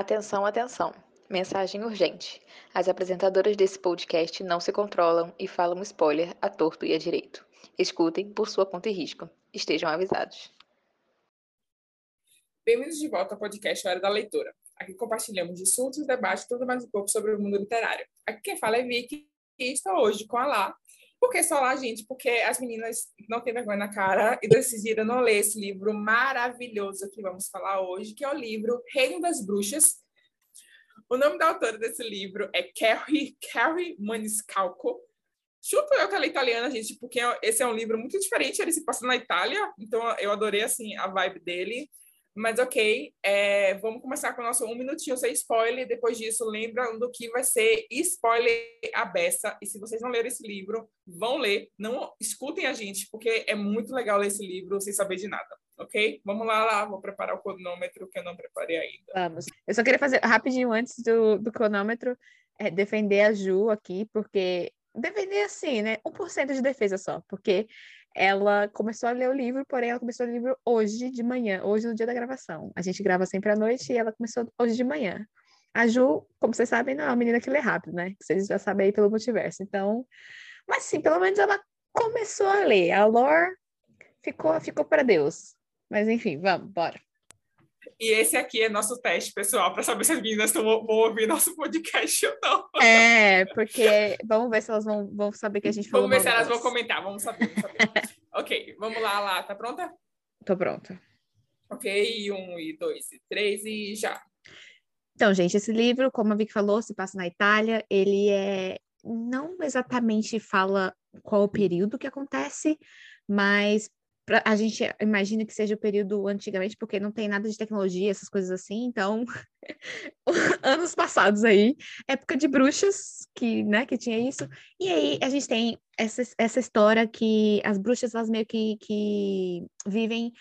Atenção, atenção. Mensagem urgente. As apresentadoras desse podcast não se controlam e falam spoiler a torto e a direito. Escutem por sua conta e risco. Estejam avisados. Bem-vindos de volta ao podcast Hora da Leitura. Aqui compartilhamos assuntos, debates tudo mais um pouco sobre o mundo literário. Aqui quem fala é Vicky e estou hoje com a Lá. Por que só lá, gente? Porque as meninas não têm vergonha na cara e decidiram não ler esse livro maravilhoso que vamos falar hoje, que é o livro Reino das Bruxas. O nome da autora desse livro é Carrie, Carrie Maniscalco. Chuto eu que ela é italiana, gente, porque esse é um livro muito diferente, ele se passa na Itália, então eu adorei, assim, a vibe dele. Mas ok, é, vamos começar com o nosso um minutinho sem spoiler. Depois disso, lembra do que vai ser spoiler a beça. E se vocês não leram esse livro, vão ler. Não escutem a gente, porque é muito legal ler esse livro sem saber de nada. Ok? Vamos lá, lá. Vou preparar o cronômetro que eu não preparei ainda. Vamos. Eu só queria fazer rapidinho antes do, do cronômetro, é, defender a Ju aqui, porque defender assim, né? 1% de defesa só, porque ela começou a ler o livro, porém ela começou o livro hoje de manhã, hoje no dia da gravação. A gente grava sempre à noite e ela começou hoje de manhã. A Ju, como vocês sabem, não é uma menina que lê rápido, né? Vocês já sabem aí pelo multiverso. Então, mas sim, pelo menos ela começou a ler. A lore ficou, ficou para Deus. Mas enfim, vamos, bora. E esse aqui é nosso teste, pessoal, para saber se as meninas vão ouvir nosso podcast ou não. É, porque vamos ver se elas vão, vão saber que a gente falou. Vamos ver se elas vão comentar, vamos saber. Vamos saber. ok, vamos lá, lá, tá pronta? Tô pronta. Ok, um, e dois, e três, e já. Então, gente, esse livro, como a Vicky falou, se passa na Itália, ele é. Não exatamente fala qual o período que acontece, mas a gente imagina que seja o período antigamente, porque não tem nada de tecnologia, essas coisas assim, então, anos passados aí, época de bruxas, que, né, que tinha isso, e aí a gente tem essa, essa história que as bruxas, elas meio que, que vivem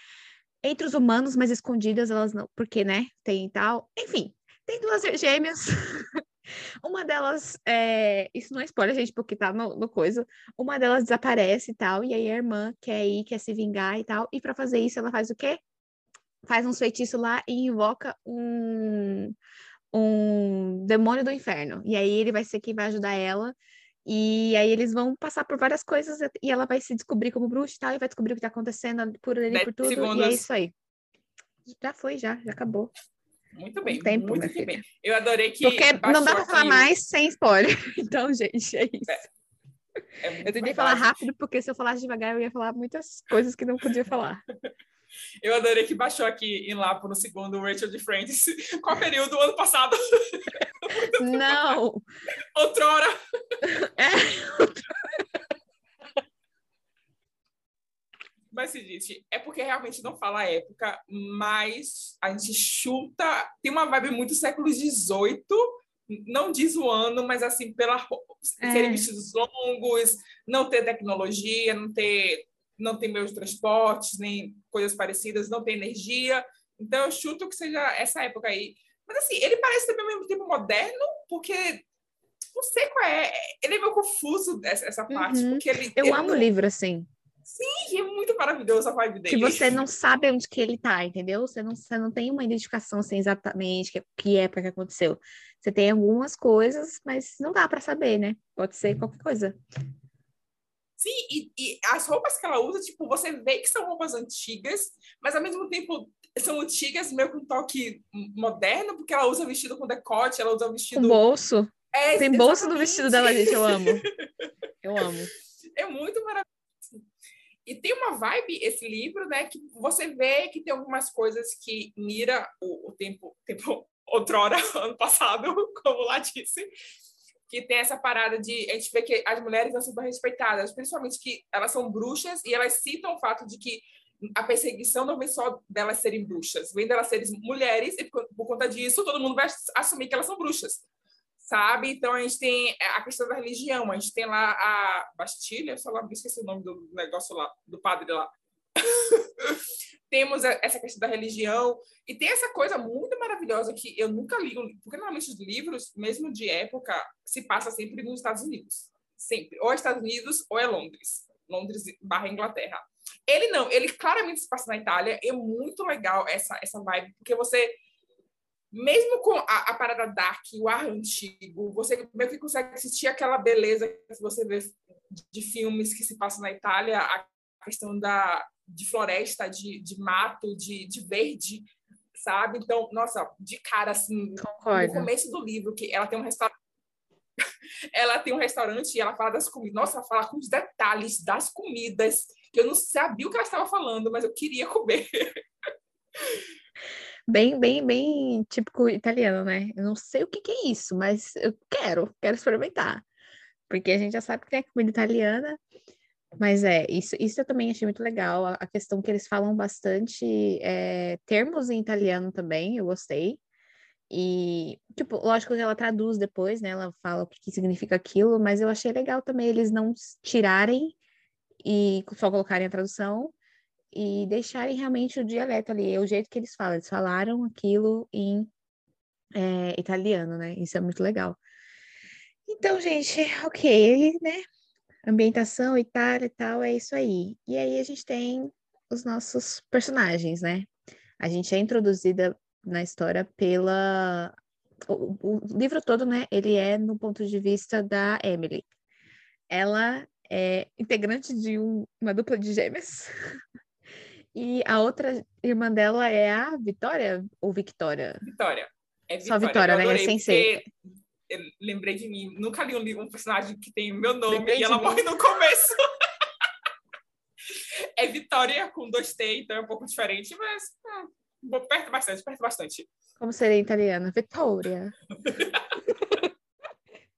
entre os humanos, mas escondidas, elas não, porque, né, tem tal, enfim, tem duas gêmeas Uma delas, é... isso não é spoiler, gente, porque tá no, no, coisa. Uma delas desaparece e tal, e aí a irmã quer ir, quer se vingar e tal. E para fazer isso, ela faz o quê? Faz um feitiço lá e invoca um, um demônio do inferno. E aí ele vai ser quem vai ajudar ela. E aí eles vão passar por várias coisas e ela vai se descobrir como bruxa e tal, e vai descobrir o que tá acontecendo por ali e por tudo. Segundos. E é isso aí. Já foi, já, já acabou. Muito bem, tempo, muito bem. Eu adorei que. Porque não dá para falar mais sem spoiler. Então, gente, é isso. É, é eu tentei falar rápido, porque se eu falasse devagar, eu ia falar muitas coisas que não podia falar. Eu adorei que baixou aqui em Lapo no segundo Rachel de Friends. Qual período do ano passado? Não! Outrora! É, outrora. Mas, gente, é porque realmente não fala a época, mas a gente chuta. Tem uma vibe muito século XVIII, não diz o ano, mas assim, pela é. serem vestidos longos, não ter tecnologia, não ter, não ter meios de transportes, nem coisas parecidas, não ter energia. Então, eu chuto que seja essa época aí. Mas, assim, ele parece também ao mesmo tempo moderno, porque não sei qual é. Ele é meio confuso essa, essa parte, uhum. porque ele. Eu ele amo o livro assim. Sim, é muito maravilhoso a vibe dele. Que você não sabe onde que ele tá, entendeu? Você não, você não tem uma identificação assim, exatamente que, que época que aconteceu. Você tem algumas coisas, mas não dá para saber, né? Pode ser qualquer coisa. Sim, e, e, as roupas que ela usa, tipo, você vê que são roupas antigas, mas ao mesmo tempo são antigas, meio com um toque moderno, porque ela usa vestido com decote, ela usa vestido. Com bolso. É, Tem bolso no vestido dela, gente, eu amo. Eu amo. É muito maravilhoso. E tem uma vibe, esse livro, né, que você vê que tem algumas coisas que mira o, o tempo, tempo outrora, ano passado, como lá disse, que tem essa parada de a gente vê que as mulheres não são respeitadas, principalmente que elas são bruxas e elas citam o fato de que a perseguição não vem só delas serem bruxas, vem delas serem mulheres e por, por conta disso todo mundo vai assumir que elas são bruxas sabe? Então a gente tem a questão da religião, a gente tem lá a Bastilha, só lá, esqueci o nome do negócio lá, do padre lá. Temos essa questão da religião e tem essa coisa muito maravilhosa que eu nunca li, porque normalmente os livros, mesmo de época, se passa sempre nos Estados Unidos, sempre, ou é Estados Unidos ou é Londres, Londres barra Inglaterra. Ele não, ele claramente se passa na Itália, é muito legal essa essa vibe, porque você mesmo com a, a, parada dark, o ar antigo, você meio que consegue assistir aquela beleza que você vê de filmes que se passam na Itália, a questão da, de floresta, de, de mato, de, de verde, sabe? Então, nossa, de cara, assim, Concordo. no começo do livro, que ela tem um restaurante ela tem um restaurante e ela fala das comidas. Nossa, ela fala com os detalhes das comidas, que eu não sabia o que ela estava falando, mas eu queria comer. Bem, bem, bem típico italiano, né? Eu não sei o que, que é isso, mas eu quero, quero experimentar. Porque a gente já sabe que tem a comida italiana, mas é, isso, isso eu também achei muito legal. A, a questão que eles falam bastante é, termos em italiano também, eu gostei. E, tipo, lógico que ela traduz depois, né? Ela fala o que, que significa aquilo, mas eu achei legal também eles não tirarem e só colocarem a tradução e deixarem realmente o dialeto ali, é o jeito que eles falam. Eles falaram aquilo em é, italiano, né? Isso é muito legal. Então, gente, ok, né? Ambientação, Itália e tal, é isso aí. E aí a gente tem os nossos personagens, né? A gente é introduzida na história pela. O, o, livro todo, né? Ele é no ponto de vista da Emily. Ela é integrante de um, uma dupla de gêmeas. e a outra irmã dela é a Vitória ou Victoria? Vitória. É Vitória. Só Vitória, né? É sem ser. lembrei de mim. Nunca li um, livro, um personagem que tem meu nome lembrei e ela morre no começo. é Vitória com dois T, então é um pouco diferente, mas hum, Perto bastante, perto bastante. Como seria em italiano? Vitória.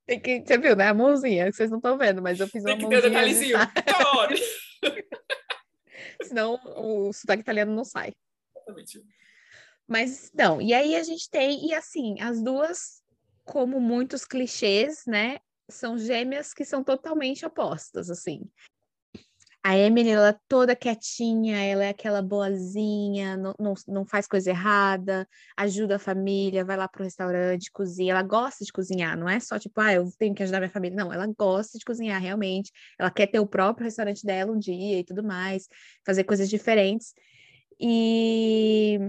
Tem que, você viu, né? A mãozinha, que vocês não estão vendo, mas eu fiz uma Tem que ter detalhezinho. Vitória! Senão o sotaque italiano não sai. Exatamente. Mas, não, e aí a gente tem, e assim, as duas, como muitos clichês, né? São gêmeas que são totalmente opostas, assim. A Emily, ela é toda quietinha, ela é aquela boazinha, não, não, não faz coisa errada, ajuda a família, vai lá pro restaurante, cozinha. Ela gosta de cozinhar, não é só tipo, ah, eu tenho que ajudar minha família. Não, ela gosta de cozinhar realmente. Ela quer ter o próprio restaurante dela um dia e tudo mais, fazer coisas diferentes. E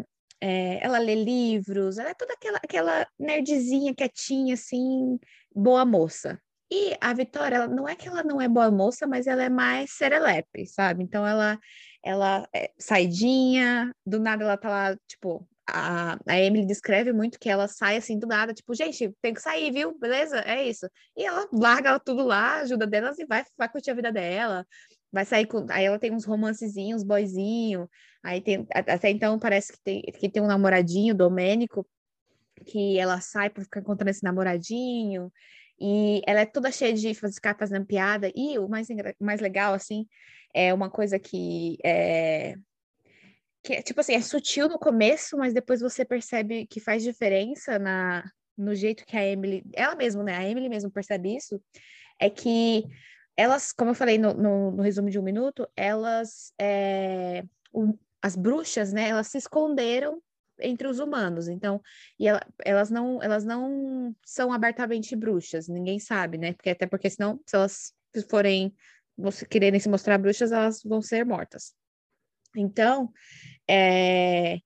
é, ela lê livros, ela é toda aquela, aquela nerdzinha, quietinha, assim, boa moça. E a Vitória, ela, não é que ela não é boa moça, mas ela é mais serelepe, sabe? Então ela ela é saidinha, do nada ela tá lá, tipo, a, a Emily descreve muito que ela sai assim do nada, tipo, gente, tem que sair, viu? Beleza? É isso. E ela larga tudo lá, ajuda delas e vai, vai curtir a vida dela. Vai sair com. Aí ela tem uns romancezinhos, boyzinho. Aí tem. Até então parece que tem, que tem um namoradinho, Domênico, que ela sai para ficar encontrando esse namoradinho. E ela é toda cheia de ficar fazendo piada. E o mais, mais legal, assim, é uma coisa que é, que, tipo assim, é sutil no começo, mas depois você percebe que faz diferença na, no jeito que a Emily, ela mesma, né? A Emily mesmo percebe isso, é que elas, como eu falei no, no, no resumo de um minuto, elas, é, o, as bruxas, né? Elas se esconderam entre os humanos. Então, e ela, elas não elas não são abertamente bruxas, ninguém sabe, né? Porque até porque senão, se elas forem quererem se mostrar bruxas, elas vão ser mortas. Então, é...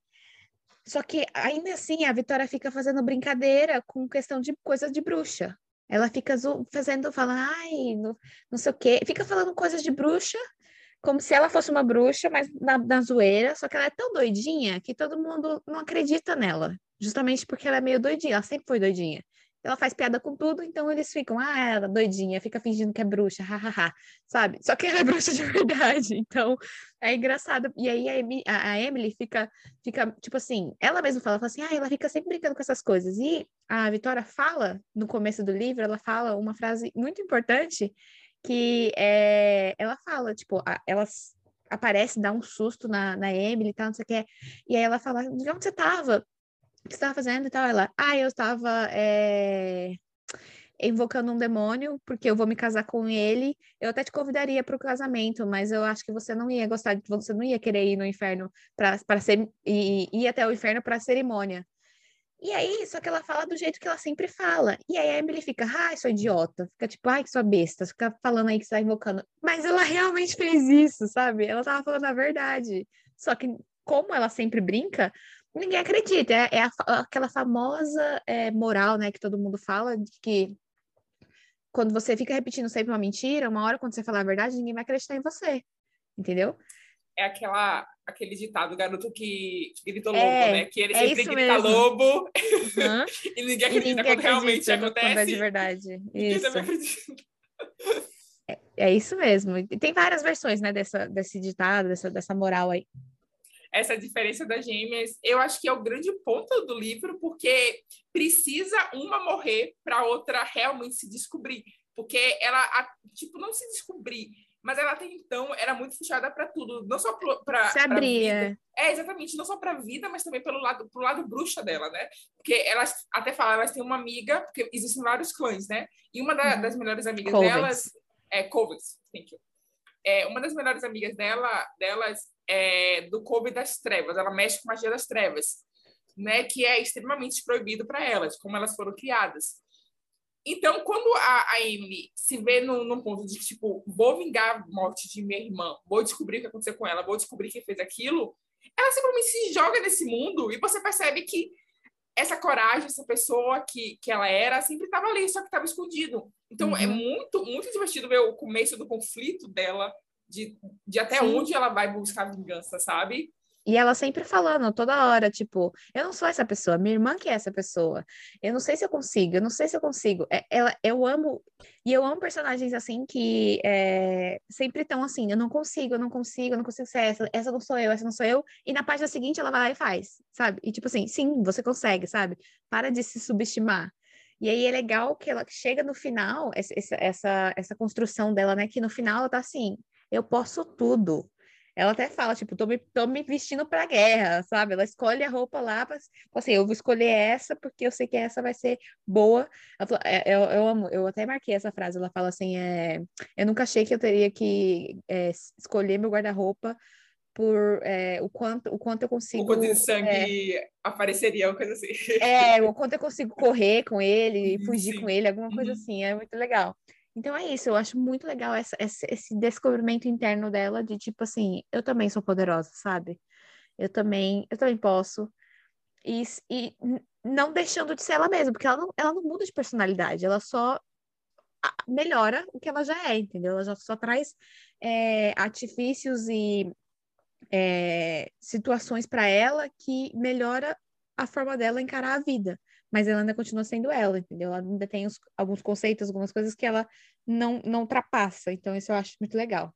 só que ainda assim a Vitória fica fazendo brincadeira com questão de coisas de bruxa. Ela fica fazendo, falando, ai, não, não sei o quê, fica falando coisas de bruxa como se ela fosse uma bruxa, mas na, na zoeira, só que ela é tão doidinha que todo mundo não acredita nela, justamente porque ela é meio doidinha, ela sempre foi doidinha. Ela faz piada com tudo, então eles ficam, ah, ela é doidinha, fica fingindo que é bruxa, hahaha, sabe? Só que ela é bruxa de verdade, então é engraçado. E aí a, a Emily fica, fica, tipo assim, ela mesma fala, fala assim, ah, ela fica sempre brincando com essas coisas. E a Vitória fala, no começo do livro, ela fala uma frase muito importante, que é, ela fala, tipo, ela aparece, dá um susto na, na Emily e tal, não sei o que, e aí ela fala, de onde você tava? O que você tava fazendo e tal? Ela, ah, eu estava é, invocando um demônio, porque eu vou me casar com ele, eu até te convidaria para o casamento, mas eu acho que você não ia gostar, você não ia querer ir no inferno para ser, e ir até o inferno para cerimônia. E aí, só que ela fala do jeito que ela sempre fala. E aí a Emily fica, ai, sou idiota. Fica tipo, ai, que sua besta. Fica falando aí que você tá invocando. Mas ela realmente fez isso, sabe? Ela tava falando a verdade. Só que, como ela sempre brinca, ninguém acredita. É, é a, aquela famosa é, moral, né, que todo mundo fala, de que quando você fica repetindo sempre uma mentira, uma hora quando você falar a verdade, ninguém vai acreditar em você. Entendeu? É aquela, aquele ditado, garoto que gritou lobo, é, né? Que ele é sempre grita mesmo. lobo uhum. e ninguém acredita e ninguém quando realmente acontece. Quando é de verdade. Isso. É, é, isso mesmo. E tem várias versões, né, dessa, desse ditado, dessa, dessa moral aí essa diferença das gêmeas, eu acho que é o grande ponto do livro, porque precisa uma morrer para a outra realmente se descobrir, porque ela, tipo, não se descobrir, mas ela até então era muito fechada para tudo, não só para se abria. É, exatamente, não só para a vida, mas também pelo lado pro lado bruxa dela, né? Porque elas até falam, elas têm uma amiga, porque existem vários clãs, né? E uma da, uhum. das melhores amigas delas é Covens, thank you. É, uma das melhores amigas dela, delas é, do Coven das Trevas. Ela mexe com magia das trevas, né? Que é extremamente proibido para elas, como elas foram criadas. Então, quando a, a Emily se vê num, num, ponto de tipo, vou vingar a morte de minha irmã, vou descobrir o que aconteceu com ela, vou descobrir quem fez aquilo, ela simplesmente se joga nesse mundo e você percebe que essa coragem, essa pessoa que, que ela era, sempre estava ali, só que estava escondido. Então, é uhum. é muito, muito divertido ver o começo do conflito dela de, de até Sim. onde ela vai buscar vingança, sabe? E ela sempre falando toda hora, tipo, eu não sou essa pessoa, minha irmã que é essa pessoa. Eu não sei se eu consigo, eu não sei se eu consigo. É, ela, eu amo, e eu amo personagens assim que é, sempre estão assim, eu não consigo, eu não consigo, eu não consigo ser essa, essa não sou eu, essa não sou eu. E na página seguinte ela vai lá e faz, sabe? E tipo assim, sim, você consegue, sabe? Para de se subestimar. E aí é legal que ela chega no final, essa, essa, essa construção dela, né? Que no final ela tá assim, eu posso tudo. Ela até fala, tipo, tô me, tô me vestindo pra guerra, sabe? Ela escolhe a roupa lá, pra, assim, eu vou escolher essa porque eu sei que essa vai ser boa. Fala, é, eu, eu amo, eu até marquei essa frase, ela fala assim, é, eu nunca achei que eu teria que é, escolher meu guarda-roupa por é, o, quanto, o quanto eu consigo... O quanto de sangue é, apareceria, uma coisa assim. É, o quanto eu consigo correr com ele, fugir Sim. com ele, alguma coisa uhum. assim, é muito legal. Então é isso, eu acho muito legal essa, esse, descobrimento interno dela de tipo assim, eu também sou poderosa, sabe? Eu também, eu também posso. E, e não deixando de ser ela mesma, porque ela não, ela não muda de personalidade, ela só melhora o que ela já é, entendeu? Ela já só traz é, artifícios e é, situações para ela que melhora a forma dela encarar a vida mas ela ainda continua sendo ela, entendeu? Ela ainda tem os, alguns conceitos, algumas coisas que ela não, não ultrapassa, então isso eu acho muito legal.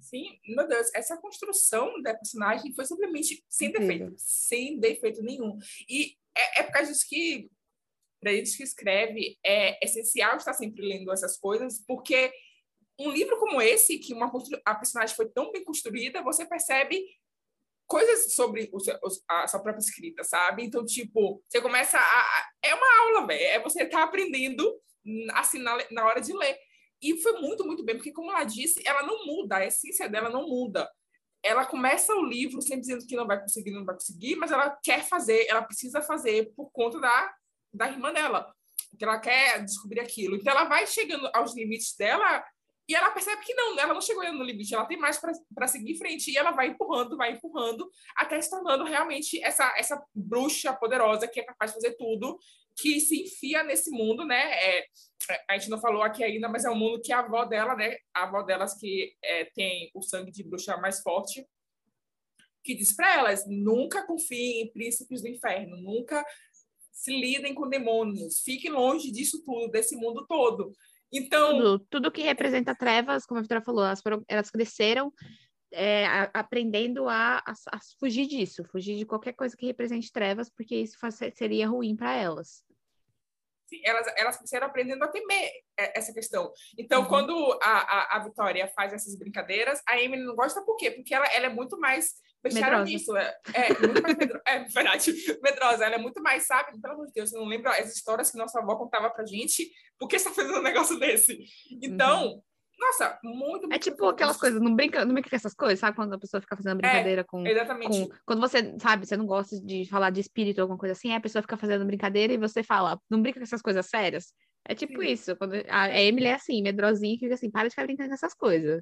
Sim, meu Deus, essa construção da personagem foi simplesmente sem defeito, sem defeito nenhum. E é, é por causa disso que, para gente que escreve, é essencial estar sempre lendo essas coisas, porque um livro como esse, que uma a personagem foi tão bem construída, você percebe coisas sobre o seu, a sua própria escrita, sabe? Então, tipo, você começa a. É uma aula, velho. É você tá aprendendo assim na, na hora de ler. E foi muito, muito bem, porque, como ela disse, ela não muda, a essência dela não muda. Ela começa o livro sempre dizendo que não vai conseguir, não vai conseguir, mas ela quer fazer, ela precisa fazer por conta da, da irmã dela, que ela quer descobrir aquilo. Então, ela vai chegando aos limites dela e ela percebe que não, ela não chegou no limite, ela tem mais para seguir em frente. E ela vai empurrando, vai empurrando, até se tornando realmente essa, essa bruxa poderosa que é capaz de fazer tudo, que se enfia nesse mundo, né? É, é, a gente não falou aqui ainda, mas é um mundo que a avó dela, né? A avó delas que é, tem o sangue de bruxa mais forte, que diz para elas: nunca confiem em príncipes do inferno, nunca se lidem com demônios, fiquem longe disso tudo, desse mundo todo. Então. Tudo, tudo que representa trevas, como a Vitória falou, elas, foram, elas cresceram é, a, aprendendo a, a, a, fugir disso, fugir de qualquer coisa que represente trevas, porque isso faz, seria ruim para elas. Sim, elas, elas cresceram aprendendo a temer é, essa questão. Então, uhum. quando a, a, a, Vitória faz essas brincadeiras, a Emily não gosta por quê? Porque ela, ela é muito mais fechada nisso. É, é, muito mais medrosa. É verdade, medrosa. Ela é muito mais, sabe? Pelo amor de Deus, eu não lembro as histórias que nossa avó contava pra gente. Por que você tá fazendo um negócio desse? Então, uhum. Nossa, muito, muito É tipo aquelas coisas, não brinca, não brinca com essas coisas, sabe? Quando a pessoa fica fazendo brincadeira é, com, exatamente. com. Quando você, sabe, você não gosta de falar de espírito ou alguma coisa assim, a pessoa fica fazendo brincadeira e você fala, não brinca com essas coisas sérias. É tipo Sim. isso. Quando a Emily é assim, medrosinha, fica assim, para de ficar brincando com essas coisas.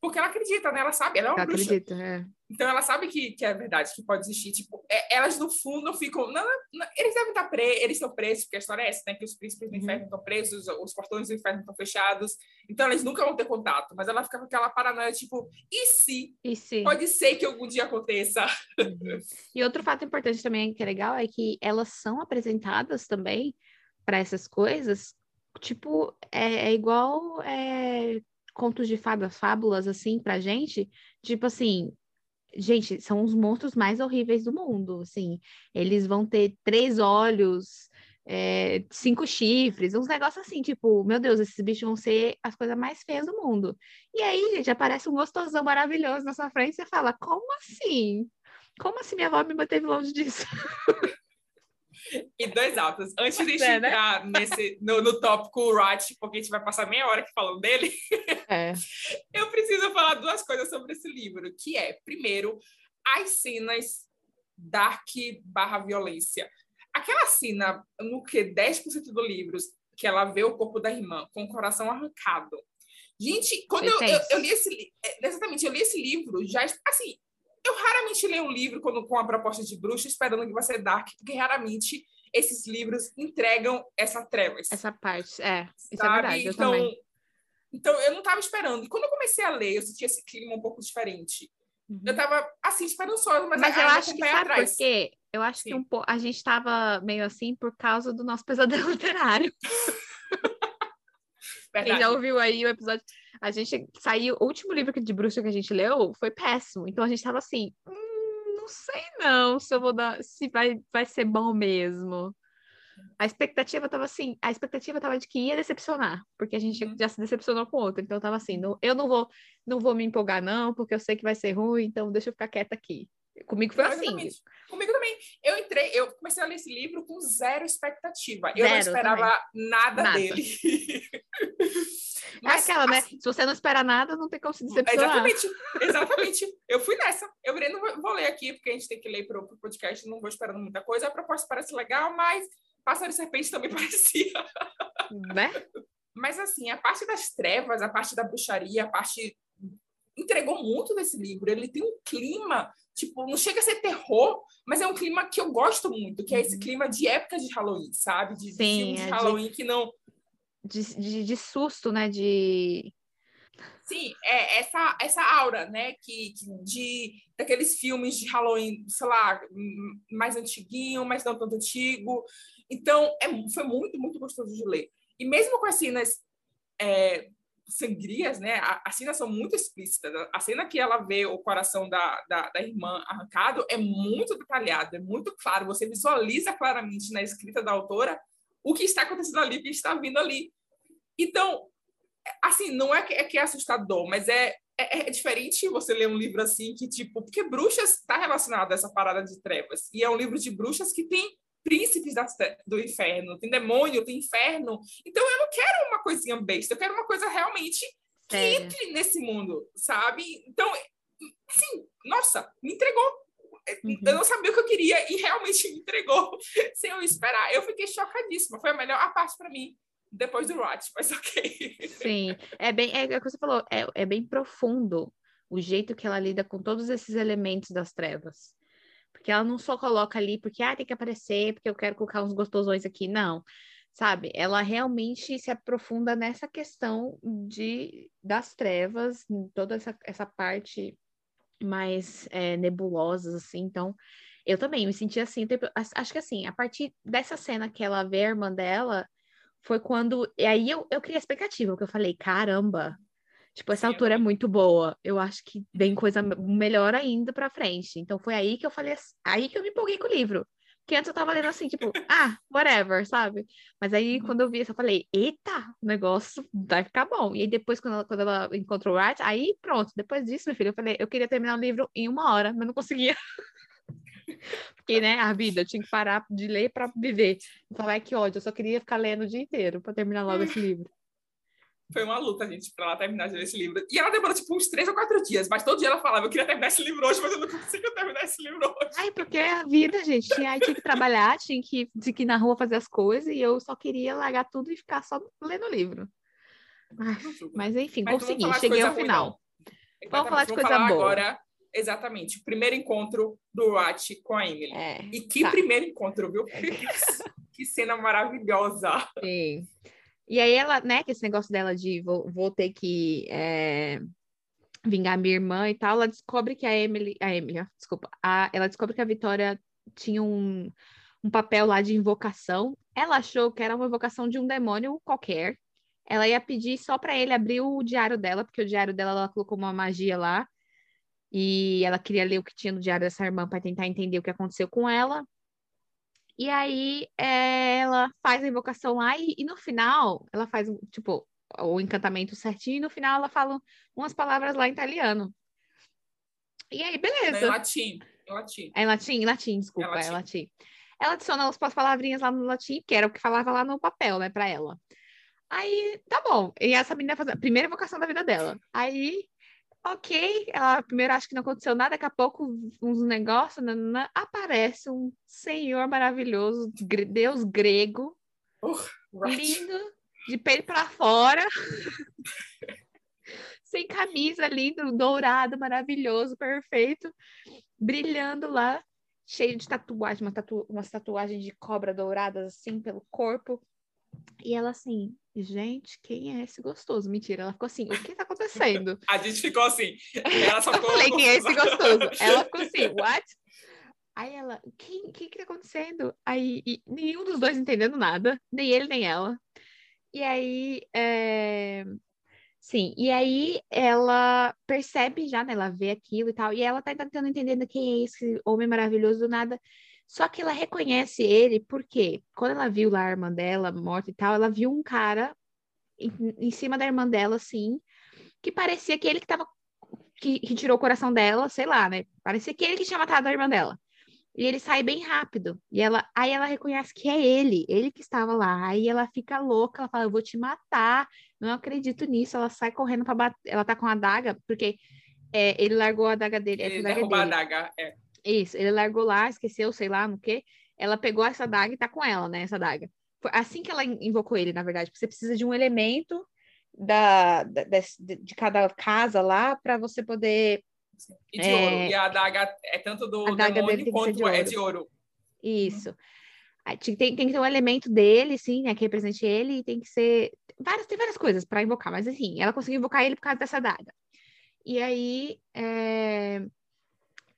Porque ela acredita, né? Ela sabe, ela é uma Ela bruxa. acredita, é. Então ela sabe que, que é verdade, que pode existir. Tipo, é- elas no fundo ficam. Não, não, eles devem estar presos, eles estão presos, porque a história é essa, né? Que os príncipes do Uhum. inferno estão presos, os portões do inferno estão fechados. Então eles nunca vão ter contato. Mas ela fica com aquela paranoia, tipo, e se? E sim. Pode ser que algum dia aconteça. Uhum. E outro fato importante também que é legal é que elas são apresentadas também para essas coisas, tipo, é, é igual é, contos de fadas, fábulas, assim, pra gente, tipo assim, gente, são os monstros mais horríveis do mundo, assim, eles vão ter três olhos, é, cinco chifres, uns negócios assim, tipo, meu Deus, esses bichos vão ser as coisas mais feias do mundo. E aí, gente, aparece um gostosão maravilhoso na sua frente e você fala, como assim? Como assim minha avó me manteve longe disso? E dois altos. Antes de a gente É, né? entrar nesse, no, no tópico Wright, porque a gente vai passar meia hora aqui falando dele, É. eu preciso falar duas coisas sobre esse livro, que é, primeiro, as cenas dark barra violência. Aquela cena, no que 10% do livro, que ela vê o corpo da irmã com o coração arrancado. Gente, quando eu, eu, eu li esse li- é, exatamente, eu li esse livro, já assim, eu raramente leio um livro quando, com a proposta de bruxa esperando que vai ser dark, porque raramente esses livros entregam essa trevas Essa parte, é, isso é verdade, eu então, também. então eu não estava esperando. E quando eu comecei a ler, eu senti esse clima um pouco diferente. Eu estava assim esperançosa, mas, Uhum. Mas eu acho que sabe atrás. por quê? Eu acho que Sim. um po... a gente estava meio assim por causa do nosso pesadelo literário. Quem já ouviu aí o episódio, a gente saiu, o último livro de bruxa que a gente leu foi péssimo. Então a gente tava assim, "Hum, não sei não se eu vou dar, se vai, vai ser bom mesmo. A expectativa tava assim, a expectativa tava de que ia decepcionar, porque a gente Uhum. já se decepcionou com outro. Então tava assim, não- eu não vou, não vou me empolgar não, porque eu sei que vai ser ruim, então deixa eu ficar quieta aqui. Comigo foi Não, assim. exatamente. Comigo também. Eu entrei, eu comecei a ler esse livro com zero expectativa. eu não esperava nada, Nada. dele. É aquela, né? assim, Se você não espera nada, não tem como se decepcionar. Exatamente, exatamente. Eu fui nessa. Eu virei, não vou, vou ler aqui, porque a gente tem que ler para o podcast, não vou esperando muita coisa. A proposta parece legal, mas Pássaro e Serpente também parecia. Né? Mas, assim, a parte das trevas, a parte da bruxaria, a parte. Entregou muito desse livro. Ele tem um clima, tipo, não chega a ser terror, mas é um clima que eu gosto muito, que é esse Uhum. clima de época de Halloween, sabe? De, Sim, de é de- Halloween que não. De, de, de susto, né? De. Sim, é essa, essa aura, né? Que, que de daqueles filmes de Halloween, sei lá, mais antiguinho, mas não tanto antigo. Então, é, foi muito, muito gostoso de ler. E mesmo com as cenas é, sangrias, né? As cenas são muito explícitas. A cena que ela vê o coração da, da, da irmã arrancado é muito detalhado, é muito claro. Você visualiza claramente na escrita da autora o que está acontecendo ali, o que está vindo ali. Então, assim, não é que é, que é assustador, mas é, é, é diferente você ler um livro assim que, tipo, porque bruxas está relacionado a essa parada de trevas. E é um livro de bruxas que tem príncipes tre- do inferno, tem demônio, tem inferno. Então eu não quero uma coisinha besta, eu quero uma coisa realmente que entre nesse mundo, sabe? Então, assim, nossa, me entregou. Uhum. Eu não sabia o que eu queria e realmente me entregou sem eu esperar. Eu fiquei chocadíssima. Foi a melhor parte para mim depois do Rot, mas ok. Sim, é bem, é, é o que você falou, é, é bem profundo o jeito que ela lida com todos esses elementos das trevas. Porque ela não só coloca ali porque, ah, tem que aparecer, porque eu quero colocar uns gostosões aqui, não. Sabe? Ela realmente se aprofunda nessa questão de, das trevas, toda essa, essa parte mais é, nebulosas, assim. Então, eu também me senti assim. acho- que assim, a partir dessa cena que ela vê a irmã dela, foi quando. E aí eu, eu criei a expectativa, porque eu falei, caramba, tipo, essa autora é muito boa. Eu acho que vem coisa me- melhor ainda pra frente. Então foi aí que eu falei, ass- aí que eu me empolguei com o livro. Porque antes eu tava lendo assim, tipo, ah, whatever, sabe? Mas aí Uhum. quando eu vi isso, eu falei, eita, o negócio vai ficar bom. E aí depois, quando ela, quando ela encontrou o Wright, aí pronto, depois disso, meu filho, eu falei, eu queria terminar o livro em uma hora, mas não conseguia. Porque, né, a vida, eu tinha que parar de ler para viver. Eu falei, ai, que ódio, eu só queria ficar lendo o dia inteiro para terminar logo esse livro. Foi uma luta, gente, para ela terminar de ler esse livro. E ela demorou, tipo, uns três ou quatro dias. Mas todo dia ela falava, eu queria terminar esse livro hoje, mas eu não consigo terminar esse livro hoje. Ai, porque é a vida, gente. Tinha, aí tinha que trabalhar, tinha que, tinha que ir na rua fazer as coisas, e eu só queria largar tudo e ficar só lendo o livro. Ai, mas enfim, Mas vamos consegui, cheguei ao ruim, final. não. Vamos falar de coisa falar boa. agora, exatamente, o primeiro encontro do Watch com a Emily. É, e que tá. primeiro encontro, viu? que cena maravilhosa. Sim. E aí ela, né, que esse negócio dela de vou, vou ter que é, vingar minha irmã e tal, ela descobre que a Emily, a Emily, desculpa, a, ela descobre que a Vitória tinha um, um papel lá de invocação. Ela achou que era uma invocação de um demônio qualquer. Ela ia pedir só para ele abrir o diário dela, porque o diário dela ela colocou uma magia lá. E ela queria ler o que tinha no diário dessa irmã para tentar entender o que aconteceu com ela. E aí é, ela faz a invocação lá e, e, no final ela faz, tipo, o encantamento certinho e no final ela fala umas palavras lá em italiano. E aí, beleza. É latim. Em latim. É em latim, em latim, desculpa, é latim. É latim. Ela adiciona as palavrinhas lá no latim, que era o que falava lá no papel, né, pra ela. Aí, tá bom. E essa menina faz a primeira invocação da vida dela. Aí ok, ela primeiro acha que não aconteceu nada, daqui a pouco uns negócios, nanana, aparece um senhor maravilhoso, Deus grego, uh, right. lindo, de peito para fora, sem camisa, lindo, dourado, maravilhoso, perfeito, brilhando lá, cheio de tatuagem, uma tatu umas tatuagens de cobra douradas assim pelo corpo. E ela assim, gente, quem é esse gostoso? Mentira, ela ficou assim, o que tá acontecendo? A gente ficou assim. Ela só eu falei, quem é esse gostoso? Ela ficou assim, what? Aí ela, o que, tá acontecendo? Aí nenhum dos dois entendendo nada, nem ele nem ela. E aí, é... sim, e aí ela percebe já, né? Ela vê aquilo e tal, e ela tá tentando entender quem é esse homem maravilhoso do nada. Só que ela reconhece ele porque quando ela viu lá a irmã dela morta e tal, ela viu um cara em, em cima da irmã dela, assim, que parecia que ele que tava. Que, que, tirou o coração dela, sei lá, né? Parecia que ele que tinha matado a irmã dela. E ele sai bem rápido. E ela, aí ela reconhece que é ele, ele que estava lá. Aí ela fica louca, ela fala: Eu vou te matar. Não acredito nisso. Ela sai correndo para bater. Ela tá com a adaga, porque é, ele largou a adaga dele. Ele derrubou a adaga, é. Isso, ele largou lá, esqueceu, sei lá, no quê. Ela pegou essa daga e tá com ela, né? Essa daga. Foi assim que ela invocou ele, na verdade, porque você precisa de um elemento da, da de, de, cada casa lá para você poder. E de é... ouro. E a adaga é tanto do demônio quanto de é de ouro. Isso. Tem, tem, que ter um elemento dele, sim, né? Que represente ele, e tem que ser. Várias, tem várias coisas para invocar, mas assim, ela conseguiu invocar ele por causa dessa daga. E aí. É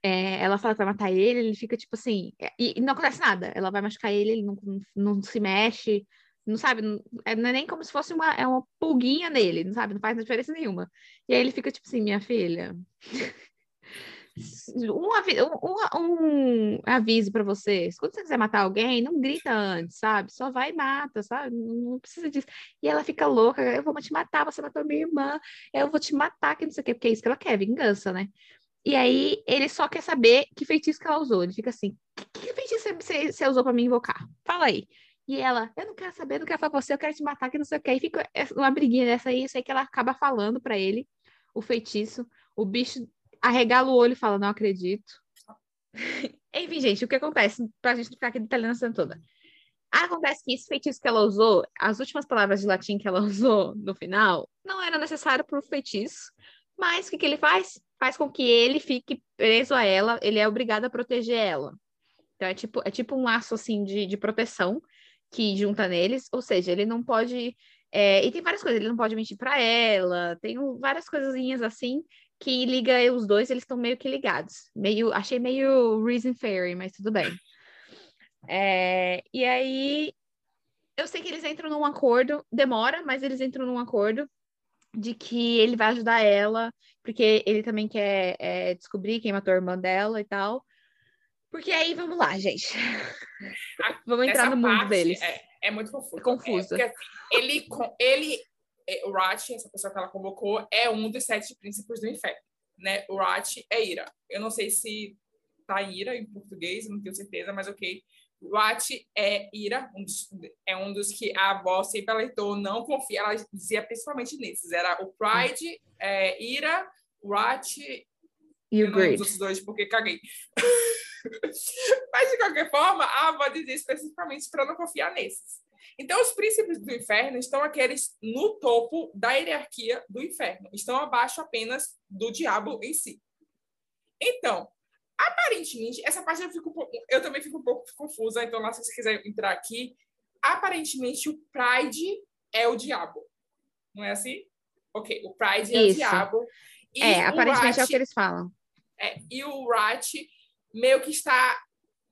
é, ela fala que vai matar ele, ele fica tipo assim, é, e, e, não acontece nada. Ela vai machucar ele, ele não, não, não se mexe, não sabe, não é, não é, nem como se fosse uma, é uma pulguinha nele, não sabe, não faz diferença nenhuma. E aí ele fica tipo assim, minha filha, um, avi um, um, aviso para vocês, quando você quiser matar alguém, não grita antes, sabe? Só vai e mata, sabe? Não, precisa disso. E ela fica louca, eu vou te matar, você matou minha irmã, eu vou te matar, que não sei o quê, porque é isso que ela quer, vingança, né? E aí ele só quer saber que feitiço que ela usou. Ele fica assim: que, que feitiço você, você usou para me invocar? Fala aí. E ela, eu não quero saber, não quero falar com você, eu quero te matar, que não sei o que. E fica uma briguinha dessa aí, isso aí que ela acaba falando para ele, o feitiço. O bicho arregala o olho e fala, não acredito. Enfim, gente, o que acontece, pra gente ficar aqui detalhando a cena toda. Acontece que esse feitiço que ela usou, as últimas palavras de latim que ela usou no final, não era necessário para o feitiço, mas o que, que ele faz? Faz com que ele fique preso a ela, ele é obrigado a proteger ela. Então é tipo, é tipo um laço assim de, de proteção que junta neles, ou seja, ele não pode. É, e tem várias coisas, ele não pode mentir para ela, tem várias coisinhas assim que liga os dois, eles estão meio que ligados. Meio, achei meio Reason Fairy, mas tudo bem. É, e aí eu sei que eles entram num acordo, demora, mas eles entram num acordo de que ele vai ajudar ela, porque ele também quer é, descobrir quem matou a irmã dela e tal. Porque aí, vamos lá, gente. vamos entrar Essa no mundo deles. É, é muito confuso. É confuso. É, assim, ele, ele, é, o Rat, essa pessoa que ela convocou, é um dos sete príncipes do inferno. Né? O Rat é Ira. Eu não sei se tá Ira em português, não tenho certeza, mas ok. Watt é ira, um dos, é um dos que a avó sempre alertou, não confia, ela dizia principalmente nesses, era o Pride, é, ira, Watt e o Great. Os dois, porque caguei. Mas, de qualquer forma, a avó dizia especificamente para não confiar nesses. Então, os príncipes do inferno estão aqueles no topo da hierarquia do inferno, estão abaixo apenas do diabo em si. Então, aparentemente, essa parte eu, fico, eu também fico um pouco confusa, então lá se você quiser entrar aqui, aparentemente o Pride é o diabo. Não é assim? Ok, o Pride é Isso. o diabo. É, aparentemente é o que eles falam. É, e o Rat meio que está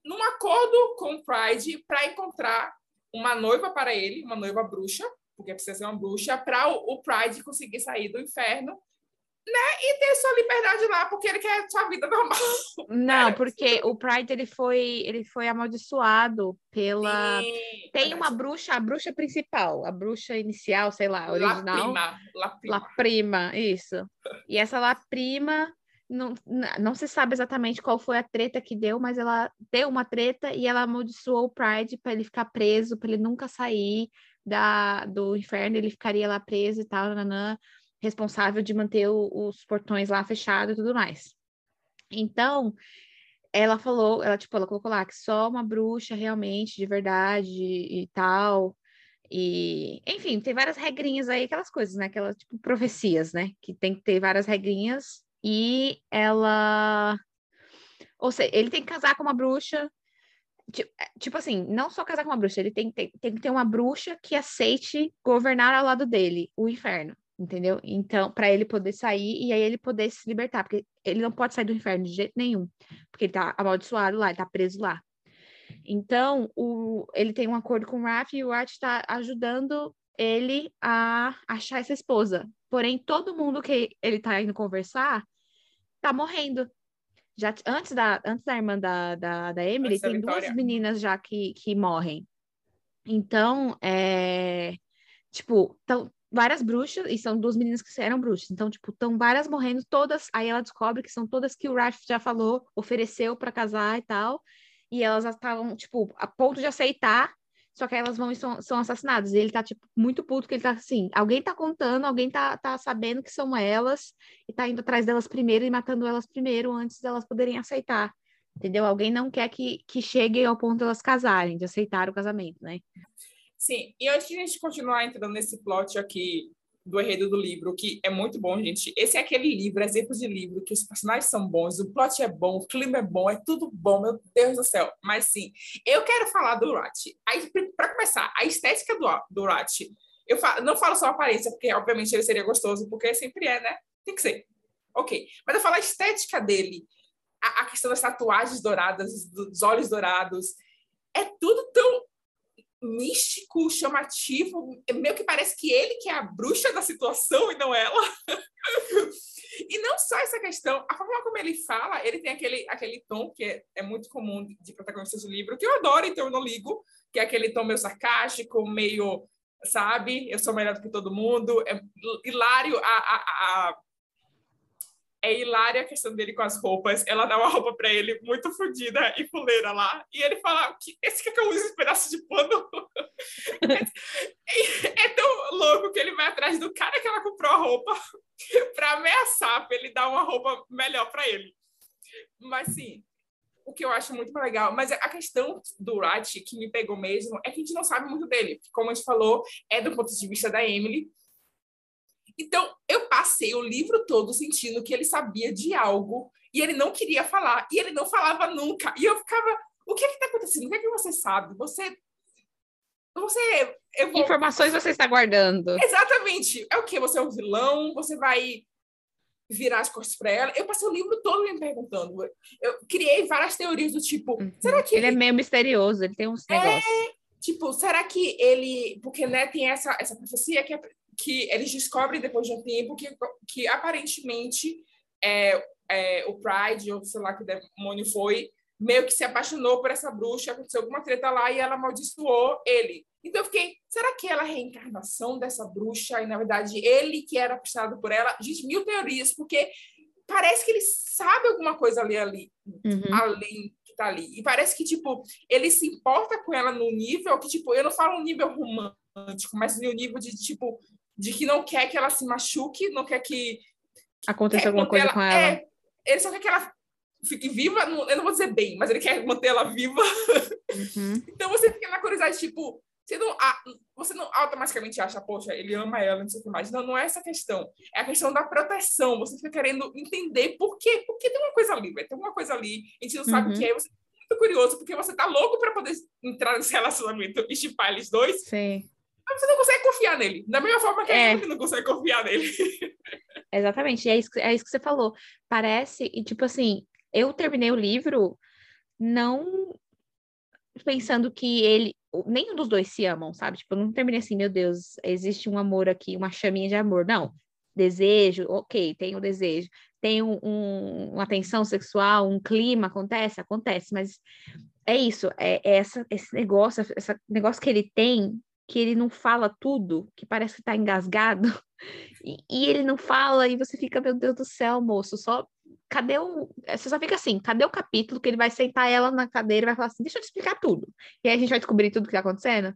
num acordo com o Pride para encontrar uma noiva para ele, uma noiva bruxa, porque precisa ser uma bruxa, para o, o Pride conseguir sair do inferno né? E ter sua liberdade lá, porque ele quer sua vida normal. Não, porque o Pride ele foi, ele foi amaldiçoado pela. Sim, Tem uma bruxa, a bruxa principal, a bruxa inicial, sei lá, original. La Prima. La Prima, La Prima isso. E essa La Prima. Não, não se sabe exatamente qual foi a treta que deu, mas ela deu uma treta e ela amaldiçoou o Pride para ele ficar preso, para ele nunca sair da, do inferno, ele ficaria lá preso e tal, nanã responsável de manter o, os portões lá fechados e tudo mais. Então, ela falou, ela tipo, ela colocou lá que só uma bruxa realmente de verdade e tal. E, enfim, tem várias regrinhas aí, aquelas coisas, né? Aquelas tipo profecias, né? Que tem que ter várias regrinhas. E ela. Ou seja, ele tem que casar com uma bruxa. Tipo, tipo assim, não só casar com uma bruxa, ele tem, tem, tem que ter uma bruxa que aceite governar ao lado dele, o inferno entendeu? Então, para ele poder sair e aí ele poder se libertar, porque ele não pode sair do inferno de jeito nenhum, porque ele tá amaldiçoado lá, ele tá preso lá. Então, o, ele tem um acordo com o Raf e o Art está ajudando ele a achar essa esposa. Porém, todo mundo que ele tá indo conversar tá morrendo. Já antes da, antes da irmã da, da, da Emily, tem duas meninas já que, que morrem. Então, é, tipo, tão, várias bruxas, e são duas meninas que eram bruxas. Então, tipo, estão várias morrendo, todas. Aí ela descobre que são todas que o Ralph já falou, ofereceu para casar e tal. E elas estavam, tipo, a ponto de aceitar, só que elas vão e são, são assassinadas. E ele tá, tipo, muito puto, que ele tá assim: alguém tá contando, alguém tá, tá sabendo que são elas, e tá indo atrás delas primeiro e matando elas primeiro, antes delas poderem aceitar. Entendeu? Alguém não quer que, que chegue ao ponto de elas casarem, de aceitar o casamento, né? Sim, e antes de a gente continuar entrando nesse plot aqui do enredo do livro, que é muito bom, gente. Esse é aquele livro, exemplo de livro, que os personagens são bons, o plot é bom, o clima é bom, é tudo bom, meu Deus do céu. Mas sim, eu quero falar do Rat. Para começar, a estética do, do Rat, eu falo, não falo só a aparência, porque obviamente ele seria gostoso, porque sempre é, né? Tem que ser. Ok. Mas eu falo a estética dele, a, a questão das tatuagens douradas, dos olhos dourados, é tudo tão místico, chamativo, meio que parece que ele que é a bruxa da situação e não ela. e não só essa questão, a forma como ele fala, ele tem aquele, aquele tom que é, é muito comum de protagonistas do livro, que eu adoro, então eu não ligo, que é aquele tom meio sarcástico, meio, sabe, eu sou melhor do que todo mundo, é hilário a, a, a é hilária a questão dele com as roupas. Ela dá uma roupa para ele muito fodida e fuleira lá. E ele fala: esse que, é que eu uso esse pedaço de pano? é, é, tão louco que ele vai atrás do cara que ela comprou a roupa para ameaçar, para ele dar uma roupa melhor para ele. Mas sim, o que eu acho muito legal. Mas a questão do Rat, que me pegou mesmo, é que a gente não sabe muito dele. Como a gente falou, é do ponto de vista da Emily. Então, eu passei o livro todo sentindo que ele sabia de algo e ele não queria falar, e ele não falava nunca. E eu ficava, o que é que tá acontecendo? O que é que você sabe? Você você vou... informações você está guardando. Exatamente. É o que você é um vilão, você vai virar as costas para ela. Eu passei o livro todo me perguntando. Eu criei várias teorias do tipo, uhum. será que ele, ele é meio misterioso, ele tem uns é... negócios. Tipo, será que ele, porque né, tem essa essa profecia que é que eles descobrem depois de um tempo que, que aparentemente é, é, o Pride, ou sei lá que demônio foi, meio que se apaixonou por essa bruxa, aconteceu alguma treta lá e ela amaldiçoou ele. Então eu fiquei, será que ela é a reencarnação dessa bruxa e na verdade ele que era apaixonado por ela? Gente, mil teorias, porque parece que ele sabe alguma coisa ali, ali uhum. além que tá ali. E parece que, tipo, ele se importa com ela no nível que, tipo, eu não falo um nível romântico, mas no nível de, tipo, de que não quer que ela se machuque, não quer que aconteça alguma coisa ela, com ela. É, ele só quer que ela fique viva, não, eu não vou dizer bem, mas ele quer manter ela viva. Uhum. então você fica na curiosidade, tipo, você não, você não automaticamente acha, poxa, ele ama ela, não sei o que mais. Não, não é essa questão. É a questão da proteção. Você fica querendo entender por quê. Porque tem uma coisa ali, vai tem uma coisa ali, a gente não sabe o que é. Você fica muito curioso, porque você tá louco para poder entrar nesse relacionamento e chipar eles dois. Sim. Mas você não consegue confiar nele. Da mesma forma que é. ele não consegue confiar nele. Exatamente. É isso, é isso que você falou. Parece, e tipo assim, eu terminei o livro não pensando que ele nenhum dos dois se amam, sabe? Tipo, eu não terminei assim, meu Deus, existe um amor aqui, uma chaminha de amor. Não. Desejo, ok, tem o desejo. Tem um, um, uma tensão sexual, um clima, acontece? Acontece, mas é isso, é, é essa, esse negócio, esse negócio que ele tem, que ele não fala tudo, que parece que tá engasgado, e, e ele não fala, e você fica, meu Deus do céu, moço, só cadê o. Você só fica assim, cadê o capítulo que ele vai sentar ela na cadeira e vai falar assim, deixa eu te explicar tudo. E aí a gente vai descobrir tudo o que tá acontecendo.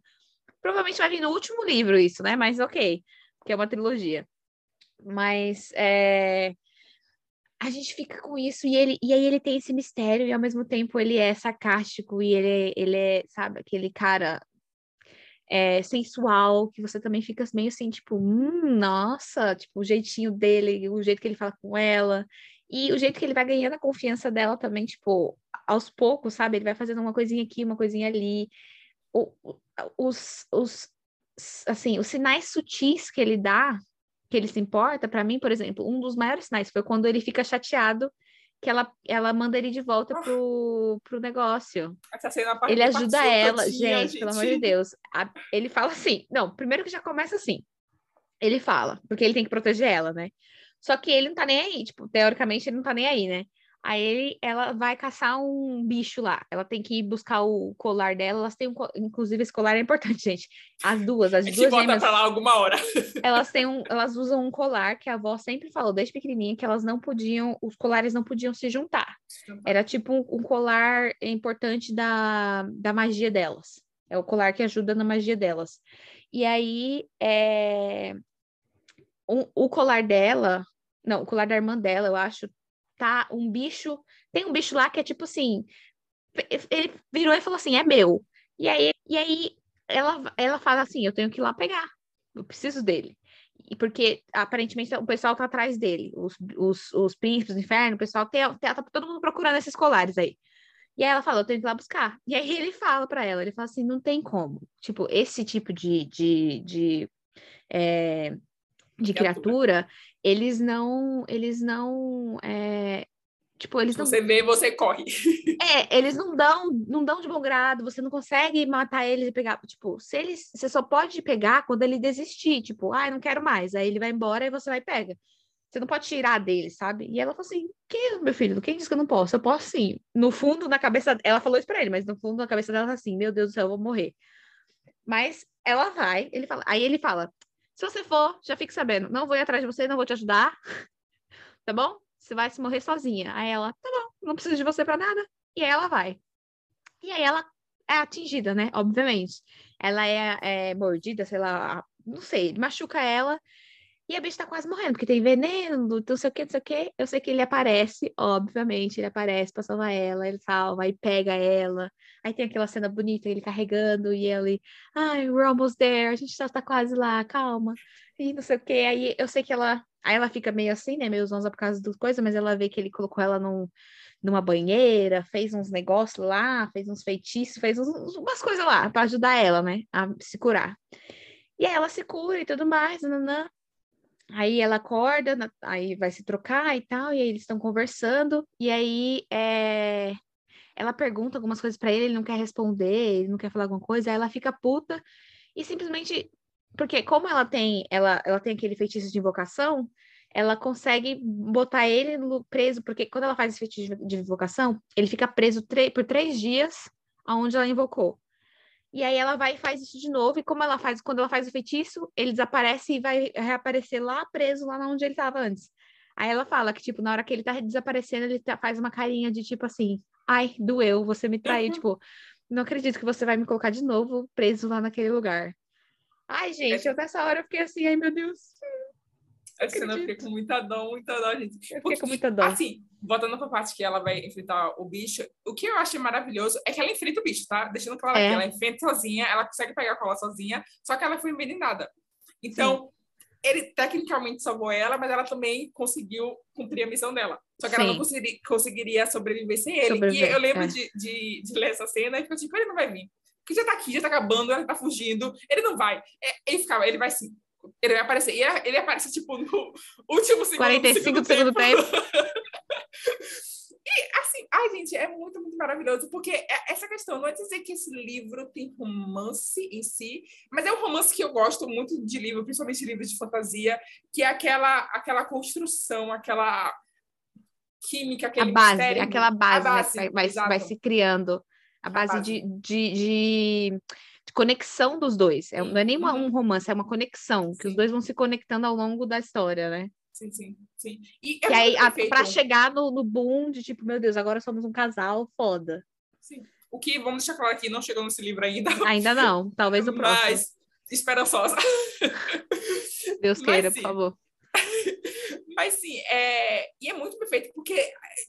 Provavelmente vai vir no último livro isso, né? Mas ok, porque é uma trilogia. Mas é... a gente fica com isso e, ele, e aí ele tem esse mistério e ao mesmo tempo ele é sarcástico e ele, é, ele é, sabe, aquele cara é, sensual, que você também fica meio assim, tipo, hum, nossa, tipo, o jeitinho dele, o jeito que ele fala com ela. E o jeito que ele vai ganhando a confiança dela também, tipo, aos poucos, sabe? Ele vai fazendo uma coisinha aqui, uma coisinha ali. O, os, os, assim, os sinais sutis que ele dá, que ele se importa, para mim, por exemplo, um dos maiores sinais foi quando ele fica chateado que ela, ela manda ele de volta pro, pro negócio. Ele ajuda ela, gente, gente, pelo amor de Deus. A, ele fala assim, não, primeiro que já começa assim. Ele fala, porque ele tem que proteger ela, né? Só que ele não tá nem aí, tipo, teoricamente ele não tá nem aí, né? Aí ela vai caçar um bicho lá. Ela tem que ir buscar o colar dela. Elas têm um, inclusive esse colar é importante, gente. As duas, as a duas volta gêmeas, pra lá alguma hora. Elas têm um, elas usam um colar que a avó sempre falou desde pequenininha que elas não podiam, os colares não podiam se juntar. Era tipo um, um colar importante da, da magia delas. É o colar que ajuda na magia delas. E aí, é, um, o colar dela não, o colar da irmã dela, eu acho, tá um bicho. Tem um bicho lá que é tipo assim. Ele virou e falou assim: é meu. E aí, e aí ela, ela fala assim: eu tenho que ir lá pegar. Eu preciso dele. E porque aparentemente o pessoal tá atrás dele. Os, os, os príncipes do inferno, o pessoal tem, tem, tá todo mundo procurando esses colares aí. E aí ela fala, eu tenho que ir lá buscar. E aí ele fala para ela, ele fala assim, não tem como. Tipo, esse tipo de, de, de, é, de criatura, eles não, eles não, é, tipo, eles não... Você vê, você corre. É, eles não dão, não dão de bom grado, você não consegue matar eles e pegar, tipo, se eles, você só pode pegar quando ele desistir, tipo, ah, não quero mais, aí ele vai embora e você vai e pega. Você não pode tirar dele, sabe? E ela falou assim: que, meu filho, quem disse que eu não posso? Eu posso sim. No fundo, na cabeça, ela falou isso pra ele, mas no fundo, na cabeça dela, assim: meu Deus do céu, eu vou morrer. Mas ela vai, ele fala, aí ele fala: se você for, já fique sabendo, não vou ir atrás de você, não vou te ajudar, tá bom? Você vai se morrer sozinha. Aí ela, tá bom, não preciso de você para nada. E aí ela vai. E aí ela é atingida, né? Obviamente. Ela é, é mordida, sei lá, não sei, machuca ela e a bicha tá quase morrendo, porque tem veneno, não sei o que, não sei o que. Eu sei que ele aparece, obviamente, ele aparece pra salvar ela, ele salva, aí pega ela. Aí tem aquela cena bonita, ele carregando e ele, ai, we're almost there, a gente já tá quase lá, calma. E não sei o que. Aí eu sei que ela. Aí ela fica meio assim, né? Meio zonza por causa das coisas, mas ela vê que ele colocou ela num, numa banheira, fez uns negócios lá, fez uns feitiços, fez uns, umas coisas lá para ajudar ela, né? A se curar. E aí ela se cura e tudo mais, nanã. Aí ela acorda, aí vai se trocar e tal, e aí eles estão conversando, e aí é... ela pergunta algumas coisas para ele, ele não quer responder, ele não quer falar alguma coisa, aí ela fica puta e simplesmente porque como ela tem ela, ela tem aquele feitiço de invocação, ela consegue botar ele preso, porque quando ela faz esse feitiço de invocação, ele fica preso por três dias aonde ela invocou. E aí ela vai e faz isso de novo, e como ela faz, quando ela faz o feitiço, ele desaparece e vai reaparecer lá preso, lá onde ele estava antes. Aí ela fala que, tipo, na hora que ele tá desaparecendo, ele tá, faz uma carinha de tipo assim, ai, doeu, você me traiu, uhum. tipo, não acredito que você vai me colocar de novo preso lá naquele lugar. Ai, gente, é... eu nessa hora eu fiquei assim, ai meu Deus. Cena eu fiquei com muita dó, muita dó, gente. Eu fiquei com muita dó. Assim, voltando pra parte que ela vai enfrentar o bicho, o que eu achei maravilhoso é que ela enfrenta o bicho, tá? Deixando claro É. que ela enfrenta sozinha, ela consegue pegar a cola sozinha, só que ela foi envenenada. Então, ele tecnicamente salvou ela, mas ela também conseguiu cumprir a missão dela. Só que ela não Sim. conseguiria, conseguiria sobreviver sem ele. Sobreviver, e eu lembro é. de, de, de ler essa cena e ficou tipo, ele não vai vir. Porque já tá aqui, já tá acabando, ela tá fugindo, ele não vai. É, ele ficava, ele vai sim. Ele vai aparecer. E ele, ele aparece, tipo, no último segundo 45 do segundo tempo. E, assim, ai, gente, é muito, muito maravilhoso, porque é- essa questão não é dizer que esse livro tem romance em si, mas é um romance que eu gosto muito de livro, principalmente livros de fantasia, que é aquela, aquela construção, aquela química, A aquele base, mistério. aquela base, A né, base, que vai, vai, vai se criando. A base, base. De, de, de, de conexão dos dois. É, não é nem uma- Uhum. um romance, é uma conexão, que os Sim. dois vão se conectando ao longo da história, né? Sim, sim, sim. E é que aí, perfeito. pra chegar no, no boom de tipo, meu Deus, agora somos um casal foda. Sim. O que, vamos deixar claro aqui, não chegou nesse livro ainda, Ainda não, talvez o próximo. mas esperançosa. Deus mas queira, sim. por favor. Mas sim, é... e é muito perfeito, porque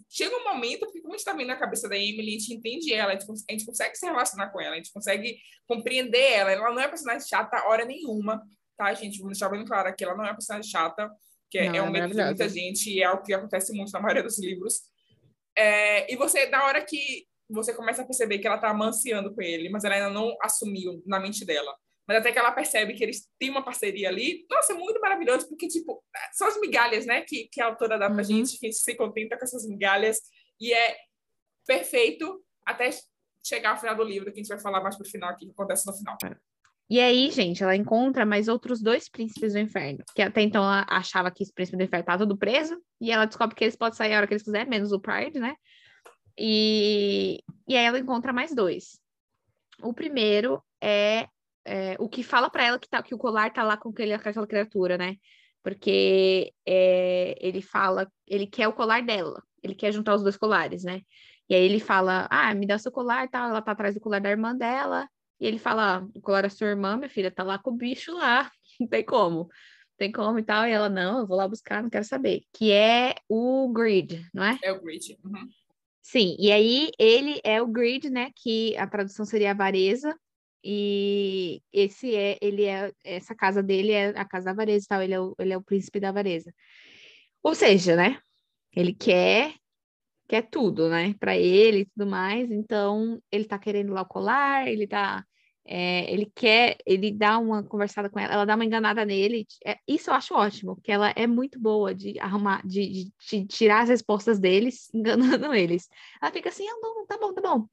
chega um momento, porque como a gente tá vendo a cabeça da Emily, a gente entende ela, a gente, a gente consegue se relacionar com ela, a gente consegue compreender ela. Ela não é personagem chata hora nenhuma, tá, gente? Vamos deixar bem claro aqui, ela não é personagem chata, que é, Não, é é um medo de muita gente, e é algo que acontece muito na maioria dos livros. É, E você, da hora que você começa a perceber que ela tá amanciando com ele, mas ela ainda não assumiu na mente dela. Mas até que ela percebe que eles têm uma parceria ali, nossa, é muito maravilhoso, porque, tipo, são as migalhas, né, que, que a autora dá pra Uhum. gente, que a gente se contenta com essas migalhas, e é perfeito até chegar ao final do livro, que a gente vai falar mais pro final aqui, que acontece no final. E aí, gente, ela encontra mais outros dois príncipes do inferno. Que até então ela achava que esse príncipe do inferno estava tudo preso. E ela descobre que eles podem sair a hora que eles quiserem, menos o Pride, né? E, e aí ela encontra mais dois. O primeiro é, é, o que fala para ela que, tá, que o colar tá lá com, aquele, com aquela criatura, né? Porque é, ele fala, ele quer o colar dela. Ele quer juntar os dois colares, né? E aí ele fala, ah, me dá seu colar, tal. Ela tá atrás do colar da irmã dela. E ele fala, ah, o colar da sua irmã, minha filha, tá lá com o bicho lá, não tem como. Tem como e tal. E ela, não, eu vou lá buscar, não quero saber. Que é o Grid, não é? É o Grit. Uhum. Sim, e aí ele é o Grid, né? Que a tradução seria avareza. E esse é, ele é, essa casa dele é a casa da avareza e tal, ele é o, ele é o príncipe da avareza. Ou seja, né? Ele quer quer tudo, né? Para ele e tudo mais. Então, ele tá querendo lá o colar, ele tá. é, ele quer, ele dá uma conversada com ela, ela dá uma enganada nele. É, isso eu acho ótimo, que ela é muito boa de arrumar, de, de- de tirar as respostas deles, enganando eles. Ela fica assim, ah, não, tá bom, tá bom.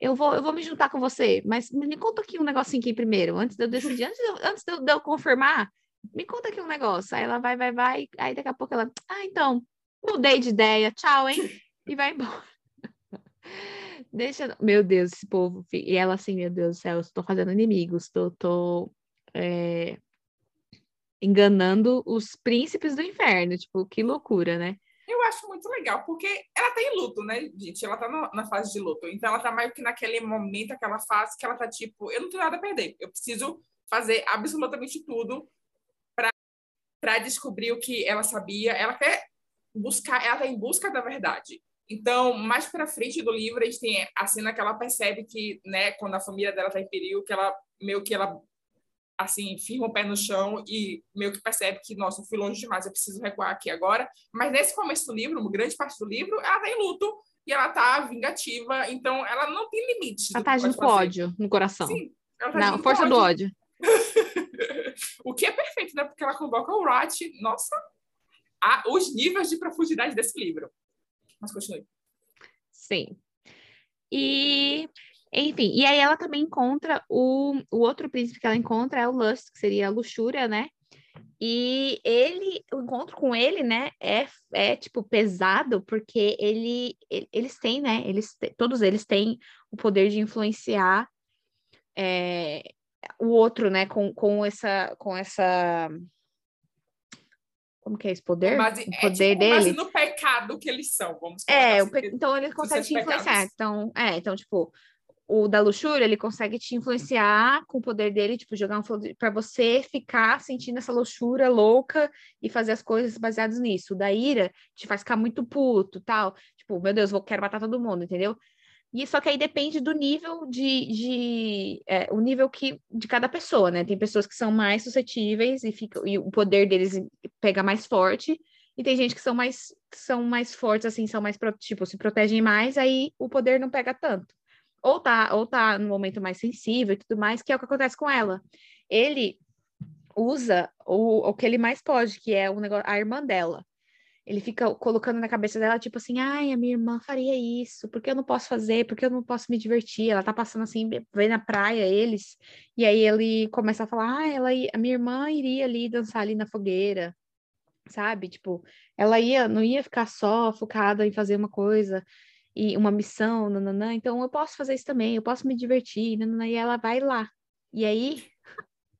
Eu vou, eu vou me juntar com você, mas me conta aqui um negocinho aqui primeiro, antes de eu decidir, antes de eu, antes de eu, de eu confirmar, me conta aqui um negócio. Aí ela vai, vai, vai, aí daqui a pouco ela, ah, então, mudei de ideia, tchau, hein? E vai embora. Deixa, meu Deus, esse povo. E ela assim, meu Deus do céu, eu estou fazendo inimigos, tô, tô é, enganando os príncipes do inferno, tipo, que loucura, né? Acho muito legal, porque ela tá em luto, né, gente? Ela tá na, na fase de luto. Então ela tá meio que naquele momento, aquela fase que ela tá tipo, eu não tenho nada a perder. Eu preciso fazer absolutamente tudo pra descobrir o que ela sabia. Ela quer buscar, ela tá em busca da verdade. Então, mais pra frente do livro, a gente tem a cena que ela percebe que, né, quando a família dela tá em perigo, que ela meio que ela assim, firma o pé no chão e meio que percebe que, nossa, eu fui longe demais, eu preciso recuar aqui agora. Mas nesse começo do livro, uma grande parte do livro, ela tá em luto e ela tá vingativa, então ela não tem limites. Ela tá agindo com ódio no coração. Sim, ela tá Na com força do ódio. o que é perfeito, né? Porque ela convoca o Rat. Nossa, a, os níveis de profundidade desse livro. Mas continue. Sim. E, enfim, e aí ela também encontra o, o outro príncipe que ela encontra é o Lust, que seria a luxúria, né? E ele, o encontro com ele, né, é, é tipo pesado, porque ele, ele- eles têm, né, eles, todos eles têm o poder de influenciar é, o outro, né, com, com essa, com essa, como que é esse poder? Base, o é, poder tipo, com base dele? no pecado que eles são, vamos É, o pe- assim, então ele consegue seus te influenciar. pecados. Então, é, então, tipo, o da luxúria, ele consegue te influenciar com o poder dele, tipo, jogar um para você ficar sentindo essa luxúria louca e fazer as coisas baseadas nisso. O da ira te faz ficar muito puto, tal. Tipo, meu Deus, vou quero matar todo mundo, entendeu? E só que aí depende do nível de, de é, o nível que de cada pessoa, né? Tem pessoas que são mais suscetíveis e e o poder deles pega mais forte, e tem gente que são mais são mais fortes assim, são mais tipo, se protegem mais, aí o poder não pega tanto ou tá, ou tá no momento mais sensível e tudo mais, que é o que acontece com ela. Ele usa o, o que ele mais pode, que é o negócio, a irmã dela. Ele fica colocando na cabeça dela, tipo assim, ai, a minha irmã faria isso, por que eu não posso fazer? Por que eu não posso me divertir? Ela tá passando assim, vem na praia eles, e aí ele começa a falar, ah, ela, a minha irmã iria ali dançar ali na fogueira, sabe? Tipo, ela ia, não ia ficar só focada em fazer uma coisa, e uma missão, nananã, então eu posso fazer isso também, eu posso me divertir, nananã, e ela vai lá. E aí.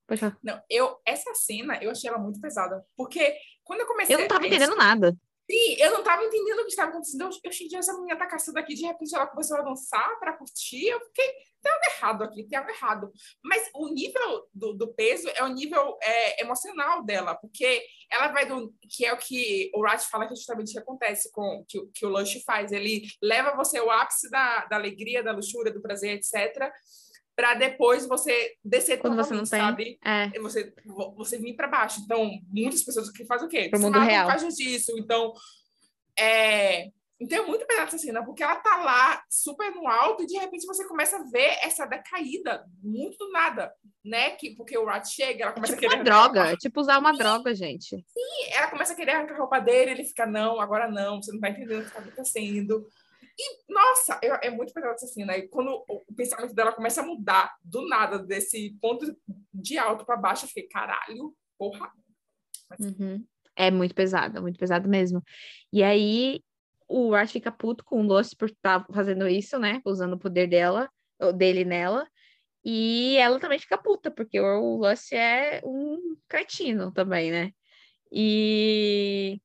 Pode falar. Não, eu, essa cena, eu achei ela muito pesada, porque quando eu comecei. Eu não tava entendendo nada. Sim, eu não tava entendendo o que estava acontecendo. Eu, eu essa menina tá caçando aqui, de repente ela começou a dançar para curtir. Eu fiquei, tem algo errado aqui, tem algo errado. Mas o nível do, do peso é o nível é, emocional dela, porque ela vai do. que é o que o Rat fala que é justamente que acontece com que, que o Lush faz. Ele leva você ao ápice da, da alegria, da luxúria, do prazer, etc para depois você descer Quando você não tem, sabe? É. Você, você vir para baixo. Então, muitas pessoas que fazem o quê? Pro mundo real. Faz disso. Então, é... Então é muito pesado essa cena, porque ela tá lá super no alto e de repente você começa a ver essa decaída muito do nada, né? Que, porque o Rat chega, ela começa é tipo a querer. Uma droga, é tipo usar uma sim, droga, gente. Sim, ela começa a querer arrancar a roupa dele, ele fica, não, agora não, você não tá entendendo o que tá acontecendo. E, nossa, é, é muito pesado cena. E quando o pensamento dela começa a mudar do nada, desse ponto de alto para baixo, eu fiquei, caralho, porra. Uhum. É muito pesado, muito pesado mesmo. E aí o Art fica puto com o Lost por estar tá fazendo isso, né? Usando o poder dela, dele nela. E ela também fica puta, porque o Lost é um cretino também, né? E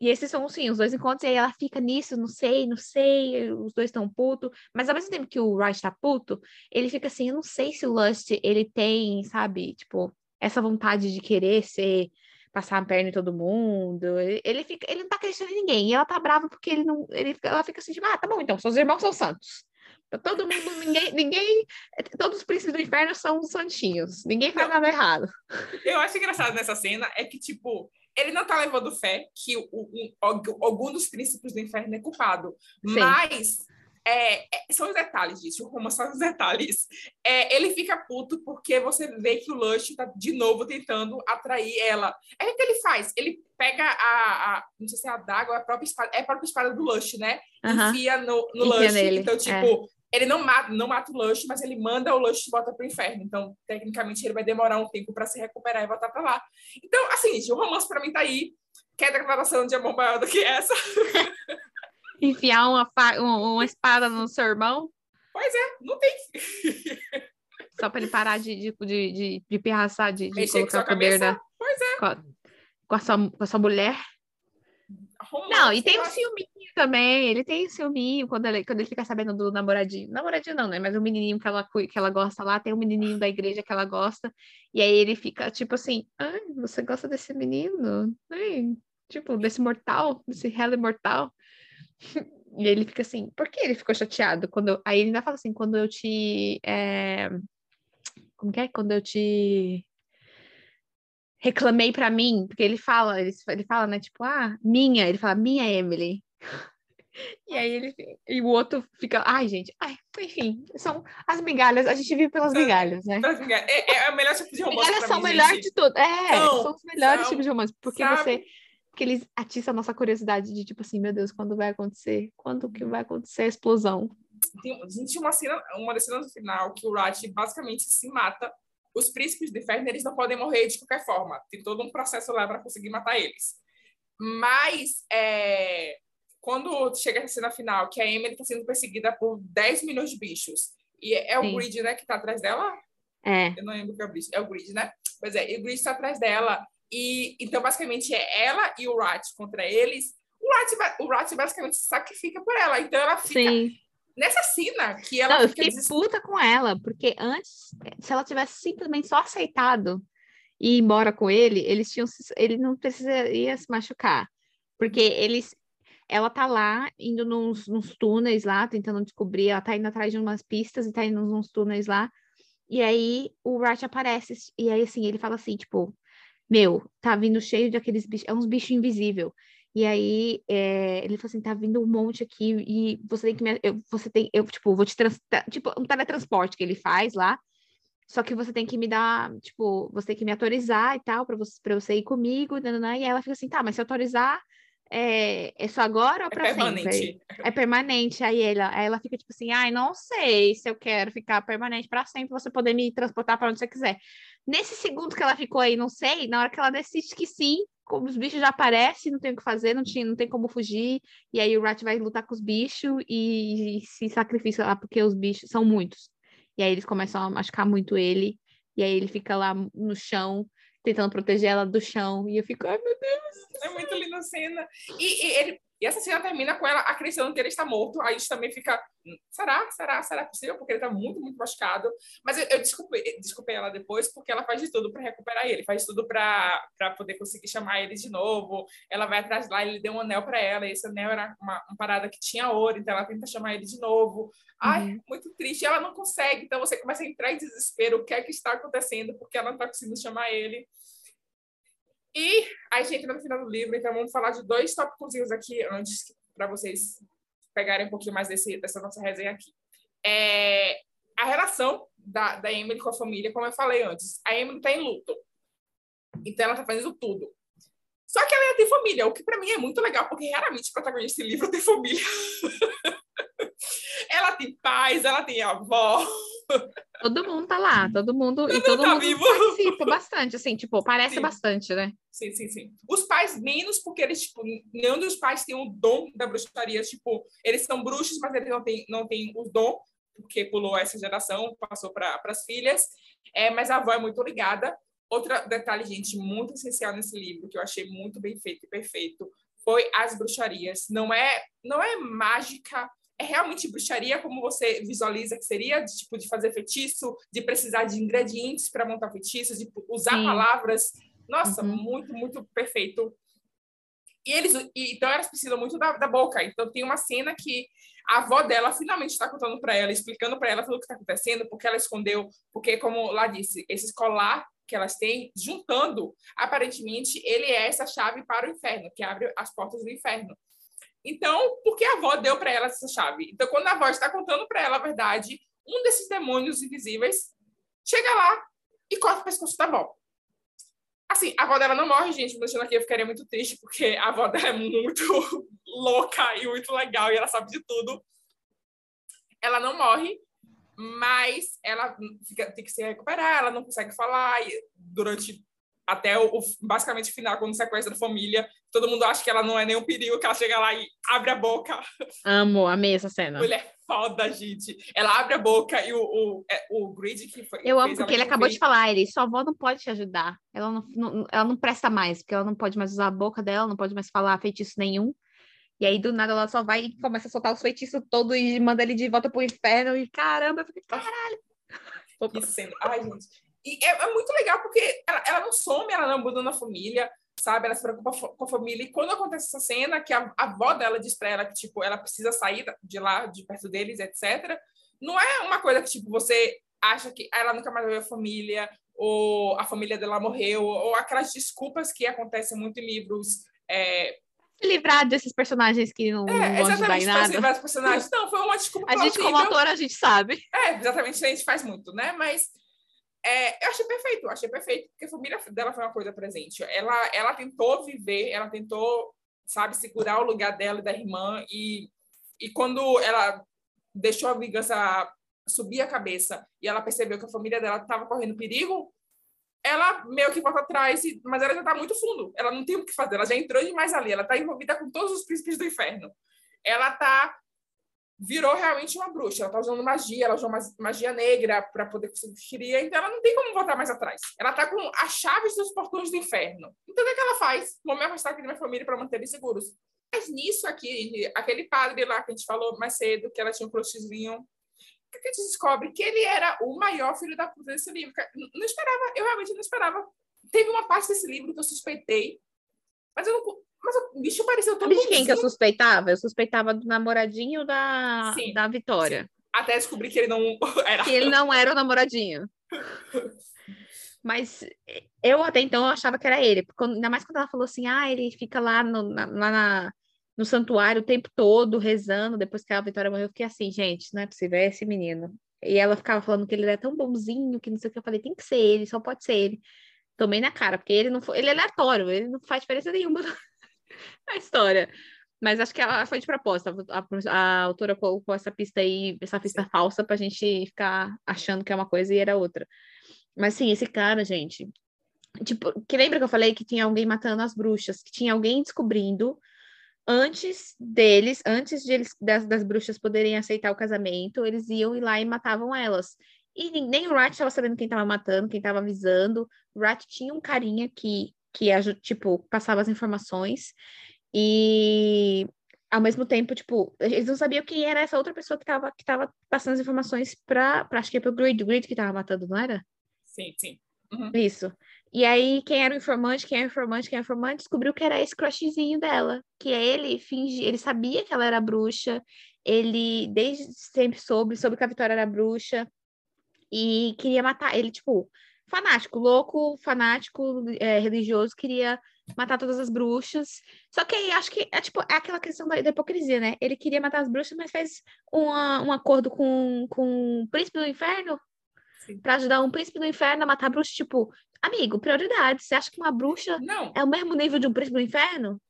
e esses são, sim, os dois encontros, e aí ela fica nisso, não sei, não sei, os dois estão puto, mas ao mesmo tempo que o Wright tá puto, ele fica assim, eu não sei se o Lust, ele tem, sabe, tipo, essa vontade de querer ser, passar a perna em todo mundo, ele fica, ele não tá acreditando em ninguém, e ela tá brava porque ele não, ele, ela fica assim, tipo, ah, tá bom, então, seus irmãos são santos. Todo mundo, ninguém, ninguém, todos os príncipes do inferno são santinhos, ninguém faz nada errado. Eu acho engraçado nessa cena é que, tipo, ele não está levando fé que o, o, algum dos princípios do inferno é culpado. Sim. Mas é, é, são os detalhes disso, o são os detalhes. É, ele fica puto porque você vê que o Lush está de novo tentando atrair ela. É o que ele faz? Ele pega a, a não sei se é a daga ou a própria espada, é a própria espada do Lush, né? Uhum. Enfia no, no Lush. Nele. Então, tipo, é ele não mata, não mata o Lush, mas ele manda o Lush de volta para o inferno. Então, tecnicamente, ele vai demorar um tempo para se recuperar e voltar para lá. Então, assim, o romance para mim tá aí. Quer declaração de amor maior do que essa? Enfiar uma, uma espada no seu irmão? Pois é, não tem. Só para ele parar de, de, de, de, de pirraçar, de, de colocar o poder da... Pois é. Com a, com a, sua, com a sua mulher. Romance, não, e tem um ciúminho também, ele tem ciúminho quando ele, quando ele fica sabendo do namoradinho. Namoradinho não, né? Mas o menininho que ela, que ela gosta lá, tem um menininho da igreja que ela gosta. E aí ele fica tipo assim: Ai, você gosta desse menino? Ai, tipo, desse mortal, desse réu imortal. E ele fica assim, por que ele ficou chateado? Quando Aí ele ainda fala assim, quando eu te. É... Como que é? Quando eu te reclamei para mim, porque ele fala, ele, ele fala, né, tipo, ah, minha, ele fala, minha Emily. E aí ele e o outro fica, ai, gente, ai, enfim, são as migalhas, a gente vive pelas migalhas, né? É, é o melhor tipo de romance. Migalhas são o melhor de tudo. É, são, são os melhores tipos de romance, porque sabe? você porque eles atiçam a nossa curiosidade de tipo assim, meu Deus, quando vai acontecer? Quando que vai acontecer a explosão? Tem, a gente uma cena, uma das cenas no final que o Rat basicamente se mata. Os príncipes do inferno, eles não podem morrer de qualquer forma. Tem todo um processo lá para conseguir matar eles. Mas é, quando chega a cena final, que a Emily está sendo perseguida por 10 milhões de bichos, e é o Sim. Grid, né, que está atrás dela? É. Eu não lembro que é o bicho. É o Grid, né? Pois é, e o Grid está atrás dela. E então, basicamente, é ela e o Rat contra eles. O Rat, o Rat basicamente se sacrifica por ela. Então, ela fica. Sim. nessa cena que ela Não, eu fiquei puta com ela, porque antes, se ela tivesse simplesmente só aceitado ir embora com ele, eles tinham ele não precisaria se machucar. Porque eles ela tá lá indo nos, nos túneis lá, tentando descobrir, ela tá indo atrás de umas pistas e tá indo nos túneis lá. E aí o Rat aparece e aí assim, ele fala assim, tipo, meu, tá vindo cheio de aqueles bichos, é uns bichos invisíveis. E aí é, ele falou assim: tá vindo um monte aqui e você tem que me. Eu, você tem, eu, tipo, vou te trans, tipo, um teletransporte que ele faz lá. Só que você tem que me dar, tipo, você tem que me autorizar e tal, para você, pra você ir comigo. E ela fica assim, tá, mas se autorizar, é, é só agora ou é para sempre? É permanente. Aí ela, aí ela fica tipo assim, ai, não sei se eu quero ficar permanente para sempre, você poder me transportar para onde você quiser. Nesse segundo que ela ficou aí, não sei, na hora que ela decide que sim, como os bichos já aparecem, não tem o que fazer, não, tinha, não tem como fugir, e aí o Rat vai lutar com os bichos e, e se sacrifica lá, porque os bichos são muitos. E aí eles começam a machucar muito ele, e aí ele fica lá no chão, tentando proteger ela do chão, e eu fico, ai meu Deus! É muito linda a cena. E, e ele, e essa cena termina com ela acreditando que ele está morto. Aí isso também fica. Hum, será? Será? Será possível? Porque ele está muito, muito machucado. Mas eu, eu desculpei, desculpei ela depois, porque ela faz de tudo para recuperar ele. Faz de tudo para poder conseguir chamar ele de novo. Ela vai atrás lá, ele deu um anel para ela. E esse anel era uma, uma, parada que tinha ouro. Então ela tenta chamar ele de novo. Ai, uhum. muito triste. Ela não consegue. Então você começa a entrar em desespero. O que é que está acontecendo? Porque ela não está conseguindo chamar ele. E a gente entra no final do livro, então vamos falar de dois tópicos aqui antes, para vocês pegarem um pouquinho mais desse, dessa nossa resenha aqui. É, a relação da, da Emily com a família, como eu falei antes, a Emily está em luto. Então ela está fazendo tudo. Só que ela tem família, o que para mim é muito legal, porque raramente o protagonista desse livro tem família. ela tem pais, ela tem avó, Todo mundo tá lá, todo mundo todo e todo tá mundo vivo. participa bastante, assim, tipo, parece sim. bastante, né? Sim, sim, sim. Os pais menos, porque eles, tipo, nenhum dos pais tem o dom da bruxaria, tipo, eles são bruxos, mas eles não têm, não têm o dom, porque pulou essa geração, passou para as filhas, é, mas a avó é muito ligada. Outro detalhe, gente, muito essencial nesse livro, que eu achei muito bem feito e perfeito, foi as bruxarias. Não é, não é mágica é realmente bruxaria como você visualiza que seria, de, tipo, de fazer feitiço, de precisar de ingredientes para montar feitiços, de usar Sim. palavras. Nossa, uhum. muito, muito perfeito. E eles, e, então elas precisam muito da, da, boca. Então tem uma cena que a avó dela finalmente está contando para ela, explicando para ela tudo o que está acontecendo, porque ela escondeu, porque como lá disse, esse colar que elas têm, juntando, aparentemente ele é essa chave para o inferno, que abre as portas do inferno. Então, porque a avó deu para ela essa chave? Então, quando a avó está contando para ela a verdade, um desses demônios invisíveis chega lá e corta o pescoço da avó. Assim, a avó dela não morre, gente. Deixando aqui, eu ficaria muito triste, porque a avó dela é muito louca e muito legal e ela sabe de tudo. Ela não morre, mas ela fica, tem que se recuperar, ela não consegue falar durante até o, o, basicamente o final, quando sequestra a família, todo mundo acha que ela não é nenhum perigo, que ela chega lá e abre a boca. Amo, amei essa cena. Mulher foda, gente. Ela abre a boca e o, o, é, o Grid que foi. Eu amo porque ele acabou de falar, ele, sua avó não pode te ajudar. Ela não, não, ela não presta mais, porque ela não pode mais usar a boca dela, não pode mais falar feitiço nenhum. E aí, do nada, ela só vai e começa a soltar os feitiços todos e manda ele de volta pro inferno. E caramba, eu fiquei, caralho. Que cena. Ai, gente. E é, é, muito legal porque ela, ela não some, ela não abandona a família, sabe? Ela se preocupa com a família. E quando acontece essa cena, que a, a avó dela diz pra ela que, tipo, ela precisa sair de lá, de perto deles, etc. Não é uma coisa que, tipo, você acha que ela nunca mais vai ver a família, ou a família dela morreu, ou aquelas desculpas que acontecem muito em livros. É... Se livrar desses personagens que não, é, não vão ajudar em nada. Se livrar dos personagens. Não, foi uma desculpa A gente, como autora, a gente sabe. É, exatamente, a gente faz muito, né? Mas é, eu achei perfeito, eu achei perfeito, porque a família dela foi uma coisa presente. Ela, ela tentou viver, ela tentou, sabe, segurar o lugar dela e da irmã, e, e quando ela deixou a vingança subir a cabeça e ela percebeu que a família dela estava correndo perigo, ela meio que volta atrás, mas ela já está muito fundo, ela não tem o que fazer, ela já entrou demais ali, ela está envolvida com todos os príncipes do inferno. Ela está virou realmente uma bruxa. Ela tá usando magia, ela usou magia negra para poder conseguir então ela não tem como voltar mais atrás. Ela tá com as chaves dos portões do inferno. Então o que, é que ela faz? Vou me afastar aqui da minha família para manter eles seguros. Mas nisso aqui, aquele padre lá que a gente falou mais cedo, que ela tinha um crushzinho, que a gente descobre que ele era o maior filho da puta desse livro. Não esperava, eu realmente não esperava. Teve uma parte desse livro que eu suspeitei, mas eu não. Mas o bicho pareceu tão Sabe de quem que eu suspeitava? Eu suspeitava do namoradinho da, sim, da Vitória. Sim. Até descobri que ele não era. Que ele não era o namoradinho. Mas eu até então eu achava que era ele. Quando, ainda mais quando ela falou assim, ah, ele fica lá no, na, lá na, no santuário o tempo todo, rezando, depois que a Vitória morreu, eu fiquei assim, gente, não é possível, é esse menino. E ela ficava falando que ele era tão bonzinho, que não sei o que, eu falei, tem que ser ele, só pode ser ele. Tomei na cara, porque ele não foi, ele é aleatório, ele não faz diferença nenhuma na história. Mas acho que ela foi de propósito. A, a, a autora colocou essa pista aí, essa pista falsa, pra gente ficar achando que é uma coisa e era outra. Mas sim, esse cara, gente. Tipo, que lembra que eu falei que tinha alguém matando as bruxas, que tinha alguém descobrindo antes deles, antes de eles, das, das bruxas poderem aceitar o casamento, eles iam ir lá e matavam elas. E nem o Rat estava sabendo quem estava matando, quem estava avisando. O Rat tinha um carinha que, que tipo, passava as informações. E ao mesmo tempo, tipo, eles não sabiam quem era essa outra pessoa que estava que tava passando as informações para acho que é pro Grid, Grid que estava matando, não era? Sim, sim. Uhum. Isso. E aí, quem era o informante, quem era o informante, quem era o informante, descobriu que era esse crushzinho dela. Que é ele fingia, ele sabia que ela era bruxa, ele desde sempre soube, soube que a Vitória era bruxa, e queria matar. Ele, tipo, fanático, louco, fanático, é, religioso, queria matar todas as bruxas. Só que aí acho que é tipo é aquela questão da, da hipocrisia, né? Ele queria matar as bruxas, mas fez uma, um acordo com, com o príncipe do inferno para ajudar um príncipe do inferno a matar bruxa, tipo, amigo, prioridade. Você acha que uma bruxa não. é o mesmo nível de um príncipe do inferno?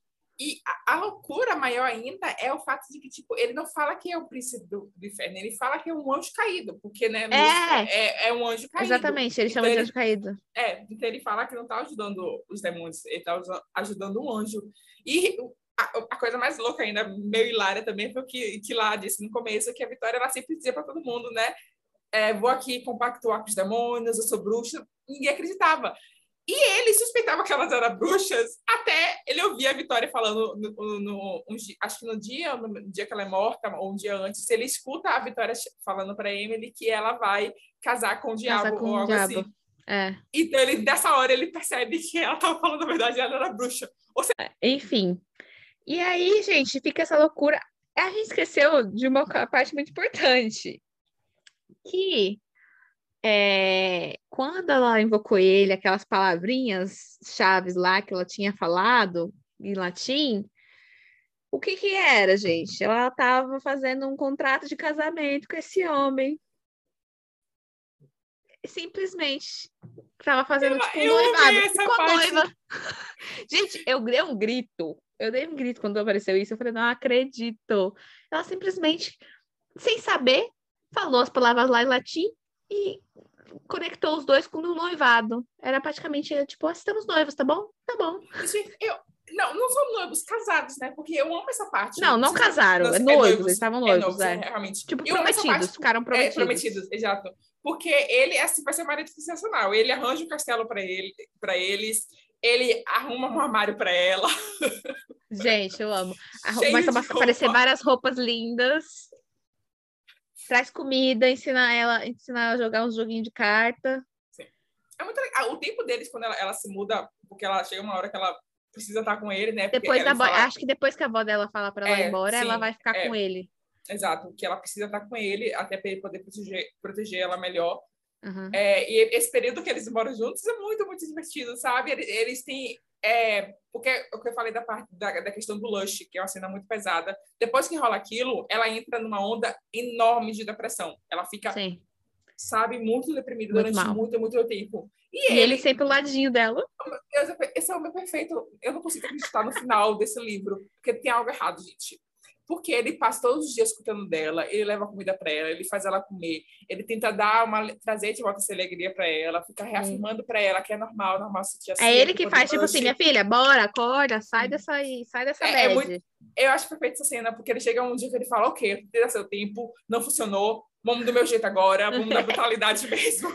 E a, a, loucura maior ainda é o fato de que, tipo, ele não fala que é o príncipe do, do inferno, ele fala que é um anjo caído, porque, né, é, é, é um anjo caído. Exatamente, ele então chama de anjo caído. É, então ele fala que não tá ajudando os demônios, ele tá ajudando um anjo. E a, a, coisa mais louca ainda, meio hilária também, foi o que, que lá disse no começo, que a Vitória, ela sempre dizia para todo mundo, né, é, vou aqui compactuar com os demônios, eu sou bruxa. Ninguém acreditava. E ele suspeitava que elas eram bruxas até ele ouvir a Vitória falando, no, no, no um, acho que no dia, no dia que ela é morta, ou um dia antes, ele escuta a Vitória falando para Emily que ela vai casar com o diabo com ou algo diabo. assim. É. Então, ele, dessa hora, ele percebe que ela estava falando a verdade, ela era bruxa. Seja... É, enfim. E aí, gente, fica essa loucura. A gente esqueceu de uma parte muito importante que é, quando ela invocou ele, aquelas palavrinhas chaves lá que ela tinha falado em latim, o que que era, gente? Ela estava fazendo um contrato de casamento com esse homem. Simplesmente. Estava fazendo, tipo, um noivado. Ficou parte. noiva. gente, eu dei um grito. Eu dei um grito quando apareceu isso. Eu falei, não acredito. Ela simplesmente, sem saber, falou as palavras lá em latim e conectou os dois com o noivado. Era praticamente tipo, ah, estamos noivos, tá bom? Tá bom. Eu, não, não são noivos, casados, né? Porque eu amo essa parte. Não, não casaram, é, é noivos, eles estavam noivos, é. Noivos, é. realmente. Tipo, eu prometidos, parte, ficaram prometidos. É, prometidos, exato. Porque ele assim, vai ser um marido sensacional. Ele arranja um castelo para ele, para eles, ele arruma um armário para ela. Gente, eu amo. Vai aparecer várias roupas lindas traz comida, ensina ela, ensina ela a jogar um joguinho de carta. Sim. É muito legal. O tempo deles, quando ela, ela se muda, porque ela chega uma hora que ela precisa estar com ele, né? depois da fala... Acho que depois que a avó dela fala para ela é, ir embora, sim, ela vai ficar é. com ele. Exato, que ela precisa estar com ele até para ele poder proteger, proteger ela melhor. Uhum. É, e esse período que eles moram juntos é muito, muito divertido, sabe? Eles, eles têm é, porque o que eu falei da parte da, da, questão do Lush, que é uma cena muito pesada. Depois que rola aquilo, ela entra numa onda enorme de depressão. Ela fica, Sim. sabe, muito deprimida muito durante mal. muito, muito tempo. E, e ele, ele sempre o ladinho dela. Deus, esse é o meu perfeito. Eu não consigo acreditar no final desse livro, porque tem algo errado, gente porque ele passa todos os dias escutando dela, ele leva comida para ela, ele faz ela comer, ele tenta dar uma trazer de volta essa alegria para ela, fica reafirmando para ela que é normal, normal sentir assim. É ele que faz tipo assim, minha filha, bora, acorda, sai dessa aí, sai dessa é, é muito, Eu acho perfeita essa cena, porque ele chega um dia que ele fala, ok, teve seu tempo, não funcionou, vamos do meu jeito agora, vamos na brutalidade mesmo.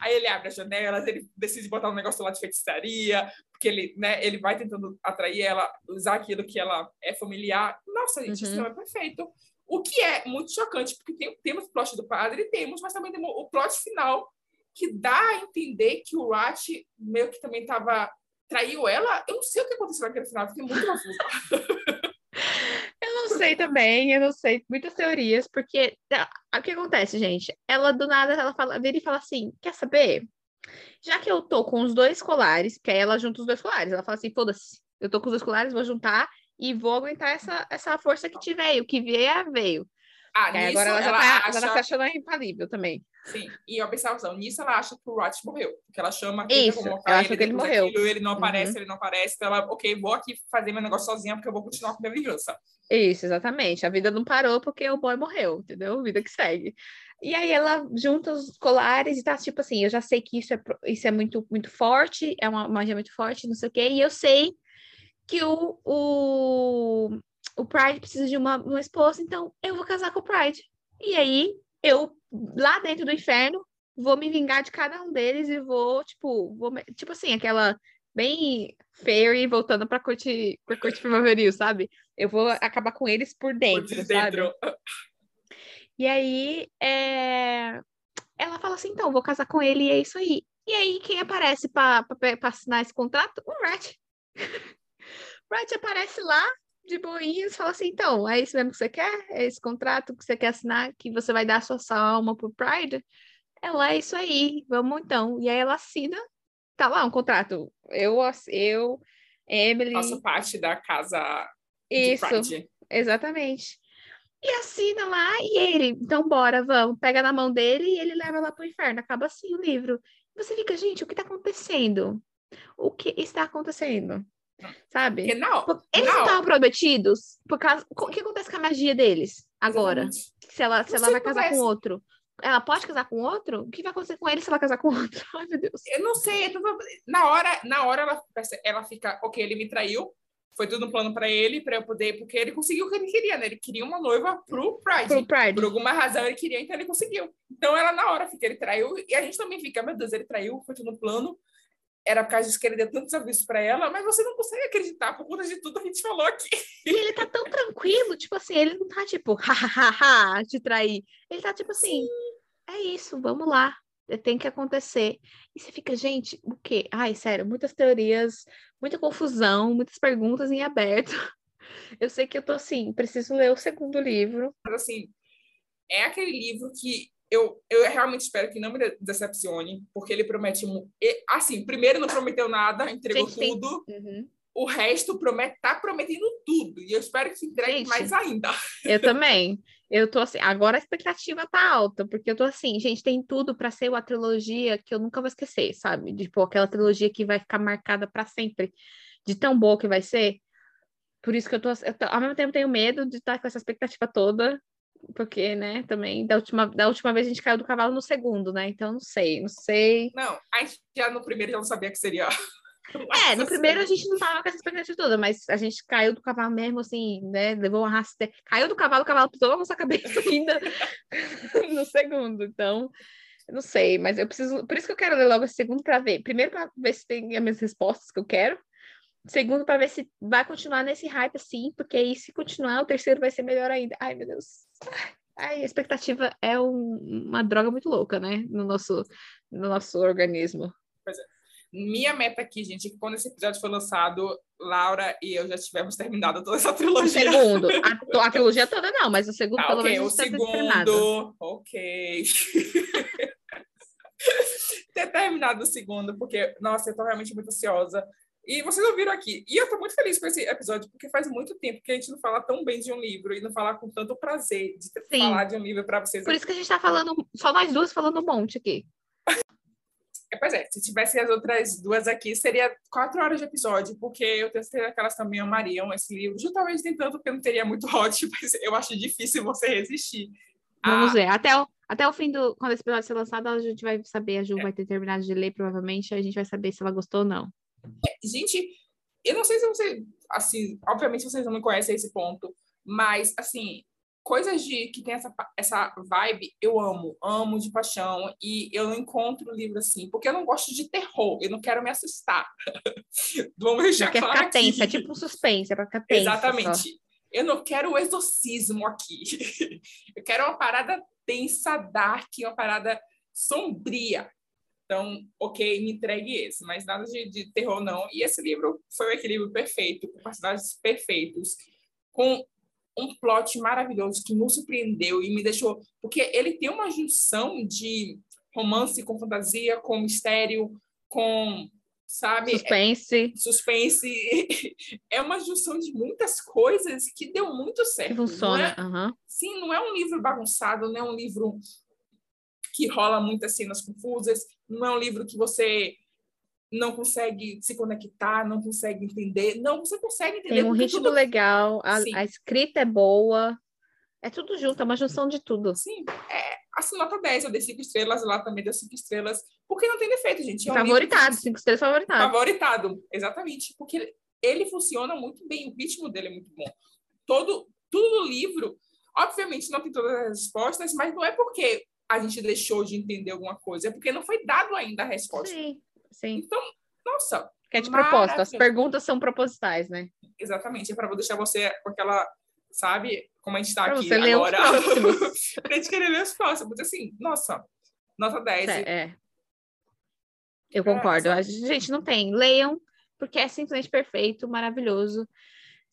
Aí ele abre as janelas, ele decide botar um negócio lá de feitiçaria, porque ele, né, ele vai tentando atrair ela, usar aquilo que ela é familiar. Nossa, gente, uhum. isso é perfeito. O que é muito chocante, porque tem, temos o plot do padre, temos, mas também temos o plot final, que dá a entender que o Rat meio que também estava traiu ela. Eu não sei o que aconteceu naquele final, fiquei muito confusa. eu não sei também, eu não sei, muitas teorias, porque tá, o que acontece, gente? Ela do nada ela fala, vira e fala assim: quer saber? Já que eu tô com os dois colares, que aí ela junta os dois colares, ela fala assim: foda-se, eu tô com os dois colares, vou juntar e vou aguentar essa, essa força que tiver, o que vier, veio. Ah, nisso, agora ela já ela tá, acha... ela tá achando infalível também. Sim, e observação, nisso ela acha que o Rot morreu, porque ela chama Isso, ela acha que ele morreu. Aquilo, ele não uhum. aparece, uhum. ele não aparece, então ela, ok, vou aqui fazer meu negócio sozinha, porque eu vou continuar com minha vingança. Isso, exatamente, a vida não parou porque o boy morreu, entendeu? Vida que segue. E aí ela junta os colares e tá tipo assim, eu já sei que isso é, isso é muito, muito forte, é uma magia muito forte, não sei o quê, e eu sei que o, o, o Pride precisa de uma, uma esposa, então eu vou casar com o Pride. E aí eu lá dentro do inferno, vou me vingar de cada um deles e vou, tipo, vou, tipo assim, aquela bem fairy voltando pra corte, pra corte primaveril, sabe? Eu vou acabar com eles por dentro, por dentro. sabe? E aí, é... ela fala assim, então, vou casar com ele e é isso aí. E aí, quem aparece para assinar esse contrato? O Rat. o Rat aparece lá, de boinhas, fala assim, então, é isso mesmo que você quer? É esse contrato que você quer assinar, que você vai dar a sua, sua alma pro Pride? Ela, é isso aí, vamos então. E aí ela assina, tá lá um contrato. Eu, eu, Emily... Faço parte da casa Isso, Pride. exatamente. E assina lá, e ele, então bora, vamos. Pega na mão dele e ele leva lá pro inferno. Acaba assim o livro. Você fica, gente, o que tá acontecendo? O que está acontecendo? Sabe? Porque não, Eles não estavam prometidos por causa. O que acontece com a magia deles agora? Se ela, se ela vai casar com outro? Ela pode casar com outro? O que vai acontecer com ele se ela casar com outro? Ai, meu Deus. Eu não sei. Na hora, na hora ela, ela fica, ok, ele me traiu. Foi tudo um plano para ele, para eu poder, porque ele conseguiu o que ele queria, né? Ele queria uma noiva pro Pride. pro Pride. Por alguma razão ele queria, então ele conseguiu. Então ela na hora fica, ele traiu, e a gente também fica, meu Deus, ele traiu, foi tudo um plano era por causa que ele deu tantos avisos para ela, mas você não consegue acreditar por conta de tudo que a gente falou aqui. E ele tá tão tranquilo, tipo assim, ele não tá tipo, hahaha, te trair. Ele tá tipo assim, Sim. é isso, vamos lá, tem que acontecer. E você fica, gente, o quê? Ai, sério, muitas teorias, muita confusão, muitas perguntas em aberto. Eu sei que eu tô assim, preciso ler o segundo livro. Mas assim, é aquele livro que eu, eu realmente espero que não me decepcione, porque ele promete. Assim, primeiro não prometeu nada, entregou Gente, tudo. Uhum. O resto promete, tá prometendo tudo. E eu espero que entregue gente, mais ainda. Eu também. Eu tô assim, agora a expectativa tá alta, porque eu tô assim, gente, tem tudo para ser uma trilogia que eu nunca vou esquecer, sabe? Tipo, aquela trilogia que vai ficar marcada para sempre, de tão boa que vai ser. Por isso que eu tô, eu tô, ao mesmo tempo tenho medo de estar com essa expectativa toda, porque, né, também da última, da última vez a gente caiu do cavalo no segundo, né? Então não sei, não sei. Não, a gente já no primeiro já não sabia que seria. É, no primeiro a gente não tava com essa expectativa toda, mas a gente caiu do cavalo mesmo, assim, né? Levou uma raça. Caiu do cavalo, o cavalo pisou na nossa cabeça ainda no segundo. Então, não sei, mas eu preciso. Por isso que eu quero ler logo esse segundo para ver. Primeiro, para ver se tem as minhas respostas que eu quero. Segundo, para ver se vai continuar nesse hype assim, porque aí se continuar, o terceiro vai ser melhor ainda. Ai, meu Deus. A expectativa é um, uma droga muito louca, né? No nosso, no nosso organismo. Pois é. Minha meta aqui, gente, é que quando esse episódio foi lançado, Laura e eu já tivermos terminado toda essa trilogia. O segundo. A, a trilogia toda não, mas o segundo, ah, pelo okay, menos, o segundo. Ok. Ter terminado o segundo, porque, nossa, eu tô realmente muito ansiosa. E vocês ouviram aqui. E eu tô muito feliz com esse episódio, porque faz muito tempo que a gente não fala tão bem de um livro e não falar com tanto prazer de Sim. falar de um livro para vocês. Por isso que a gente tá falando, só nós duas falando um monte aqui. É, pois é, se tivesse as outras duas aqui, seria quatro horas de episódio, porque eu tenho certeza que elas também amariam esse livro. Justamente nem tanto, porque não teria muito hot, mas eu acho difícil você resistir. Vamos ah, ver. Até o, até o fim do. Quando esse episódio ser lançado, a gente vai saber. A Ju é. vai ter terminado de ler, provavelmente. A gente vai saber se ela gostou ou não. Gente, eu não sei se você, assim, obviamente vocês não me conhecem esse ponto, mas, assim, coisas de que tem essa, essa vibe, eu amo, amo de paixão. E eu não encontro livro assim, porque eu não gosto de terror, eu não quero me assustar. Vamos deixar Quer claro ficar aqui. tensa, é tipo um suspense, é pra ficar tensa. só. Exatamente. Eu não quero o exorcismo aqui. Eu quero uma parada tensa, dark, uma parada sombria. Então, ok, me entregue esse, mas nada de, de terror não. E esse livro foi o equilíbrio perfeito, com personagens perfeitos, com um plot maravilhoso que nos surpreendeu e me deixou... Porque ele tem uma junção de romance com fantasia, com mistério, com, sabe, Suspense, suspense. É uma junção de muitas coisas que deu muito certo. que não funciona. é- aham. Sim, não é um livro bagunçado, não é um livro que rola muitas cenas confusas, não é um livro que você não consegue se conectar, não consegue entender. Não, você consegue entender. Tem um ritmo tudo- legal, a, a escrita é boa. É tudo junto, é uma junção de tudo. Sim, é, assim, nota 10, eu dei 5 estrelas, lá também deu 5 estrelas, porque não tem defeito, gente. É um Favoritado, cinco estrelas favoritado. favoritado, exatamente, porque ele, ele funciona muito bem, o ritmo dele é muito bom. Todo, tudo no livro, obviamente não tem todas as respostas, mas não é porque a gente deixou de entender alguma coisa, é porque não foi dado ainda a resposta. Sim, sim. Então, nossa, Que é de propósito. As perguntas são propositais, né? exatamente, é para deixar você com aquela, sabe, como a gente está aqui agora, pra gente querer ler os próximos. Assim, nossa, nota 10. É, é. Eu concordo. A gente não tem. Leiam, porque é simplesmente perfeito, maravilhoso.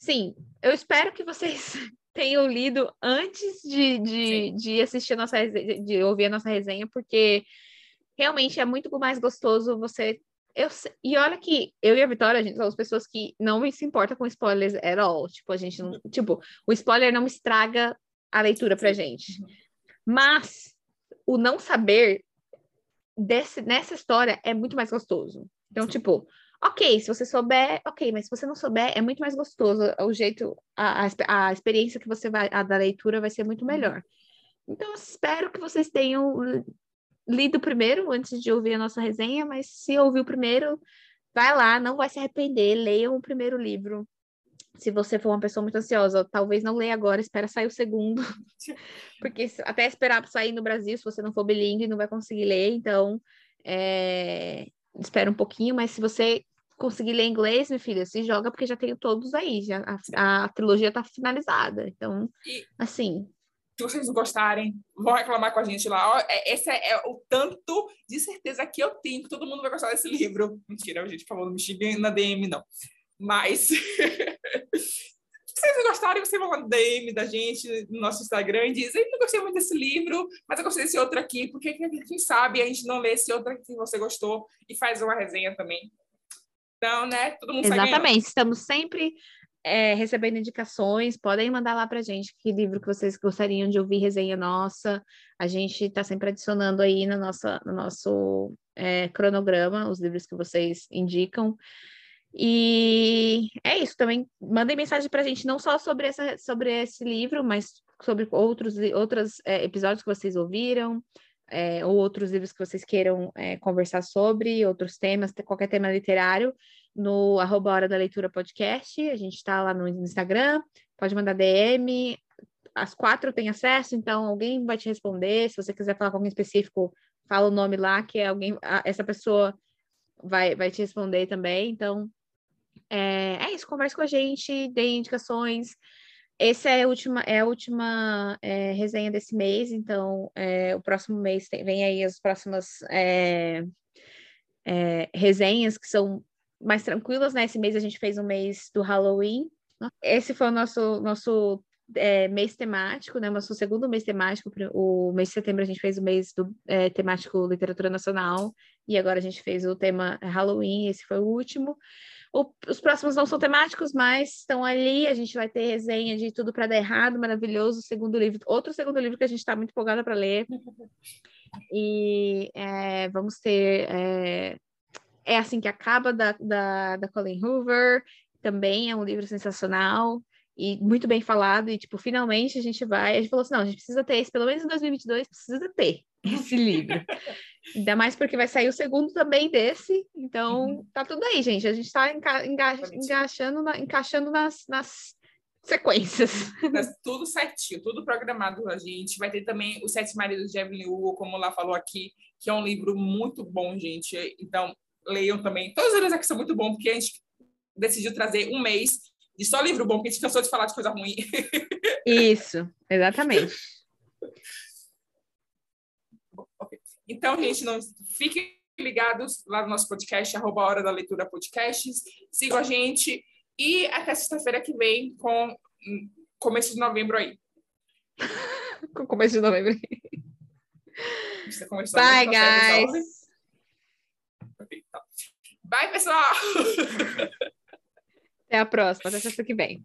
Sim, eu espero que vocês tenham lido antes de, de, de assistir a nossa resenha, de ouvir a nossa resenha, porque realmente é muito mais gostoso você. Eu, e olha que eu e a Vitória, a gente somos pessoas que não se importa com spoilers at all. Tipo, a gente não. Tipo, o spoiler não estraga a leitura pra gente. Mas o não saber desse, nessa história é muito mais gostoso. Então, tipo, ok, se você souber, ok, mas se você não souber, é muito mais gostoso. O jeito, a, a, a experiência que você vai, a da leitura vai ser muito melhor. Então, espero que vocês tenham li- lido primeiro antes de ouvir a nossa resenha, mas se ouviu primeiro, vai lá, não vai se arrepender, leiam o primeiro livro. Se você for uma pessoa muito ansiosa, talvez não leia agora, espera sair o segundo. Porque até esperar pra sair no Brasil, se você não for bilíngue, não vai conseguir ler. Então, é, espera um pouquinho, mas se você conseguir ler inglês, minha filha, se joga, porque já tenho todos aí. Já, a, a trilogia tá finalizada. Então, E- assim, Se vocês gostarem, vão reclamar com a gente lá. Ó, é- esse é, é o tanto de certeza que eu tenho que todo mundo vai gostar desse livro. Mentira, gente, por favor, não me xinguem na DM, não. Mas, se vocês gostarem, vocês vão lá no DM da gente, no nosso Instagram, e dizem, não gostei muito desse livro, mas eu gostei desse outro aqui, porque quem sabe a gente não lê esse outro aqui que você gostou e faz uma resenha também. Então, né, todo mundo ganhando. exatamente. Estamos sempre é, recebendo indicações. Podem mandar lá pra gente que livro que vocês gostariam de ouvir resenha nossa. A gente está sempre adicionando aí no, nossa, no nosso é, cronograma os livros que vocês indicam. E é isso também. Mandem mensagem para a gente, não só sobre, essa, sobre esse livro, mas sobre outros, outros é, episódios que vocês ouviram, é, ou outros livros que vocês queiram é, conversar sobre, outros temas, te- qualquer tema literário, no arroba Hora da Leitura Podcast. A gente está lá no Instagram, pode mandar DM. Às quatro tem acesso, então alguém vai te responder. Se você quiser falar com alguém específico, fala o nome lá, que alguém, essa pessoa vai, vai te responder também. Então, é, é isso, converse com a gente, dê indicações. Essa é a última, é a última é, resenha desse mês, então é, o próximo mês tem- vem aí as próximas é, é, resenhas que são mais tranquilas, né? Esse mês a gente fez um mês do Halloween. Esse foi o nosso, nosso é, mês temático, né? Nosso segundo mês temático. O mês de setembro a gente fez o mês do é, temático Literatura Nacional, e agora a gente fez o tema Halloween, esse foi o último. O- os próximos não são temáticos, mas estão ali. A gente vai ter resenha de Tudo para Dar Errado, maravilhoso, segundo livro, outro segundo livro que a gente está muito empolgada para ler. E é, vamos ter é, É Assim Que Acaba, da, da, da Colin Hoover, também é um livro sensacional e muito bem falado. E, tipo, finalmente a gente vai. A gente falou assim: não, a gente precisa ter esse, pelo menos em 2022, precisa ter esse livro. Ainda mais porque vai sair o segundo também desse. Então, Uhum. tá tudo aí, gente. A gente tá enca enga Bonitinho. engaixando na- encaixando nas, nas sequências. Tudo certinho, tudo programado a gente. Vai ter também Os Sete Maridos de Evelyn Hugo, como lá falou aqui, que é um livro muito bom, gente. Então, leiam também. Todos os livros aqui são muito bons, porque a gente decidiu trazer um mês de só livro bom, porque a gente cansou de falar de coisa ruim. Isso, exatamente. Então, gente, não fiquem ligados lá no nosso podcast, arroba Hora da Leitura Podcasts. Sigam a gente e até sexta-feira que vem com hum, começo de novembro aí. com começo de novembro. Bye, guys. Tá. Bye, pessoal! Até a próxima, até sexta que vem.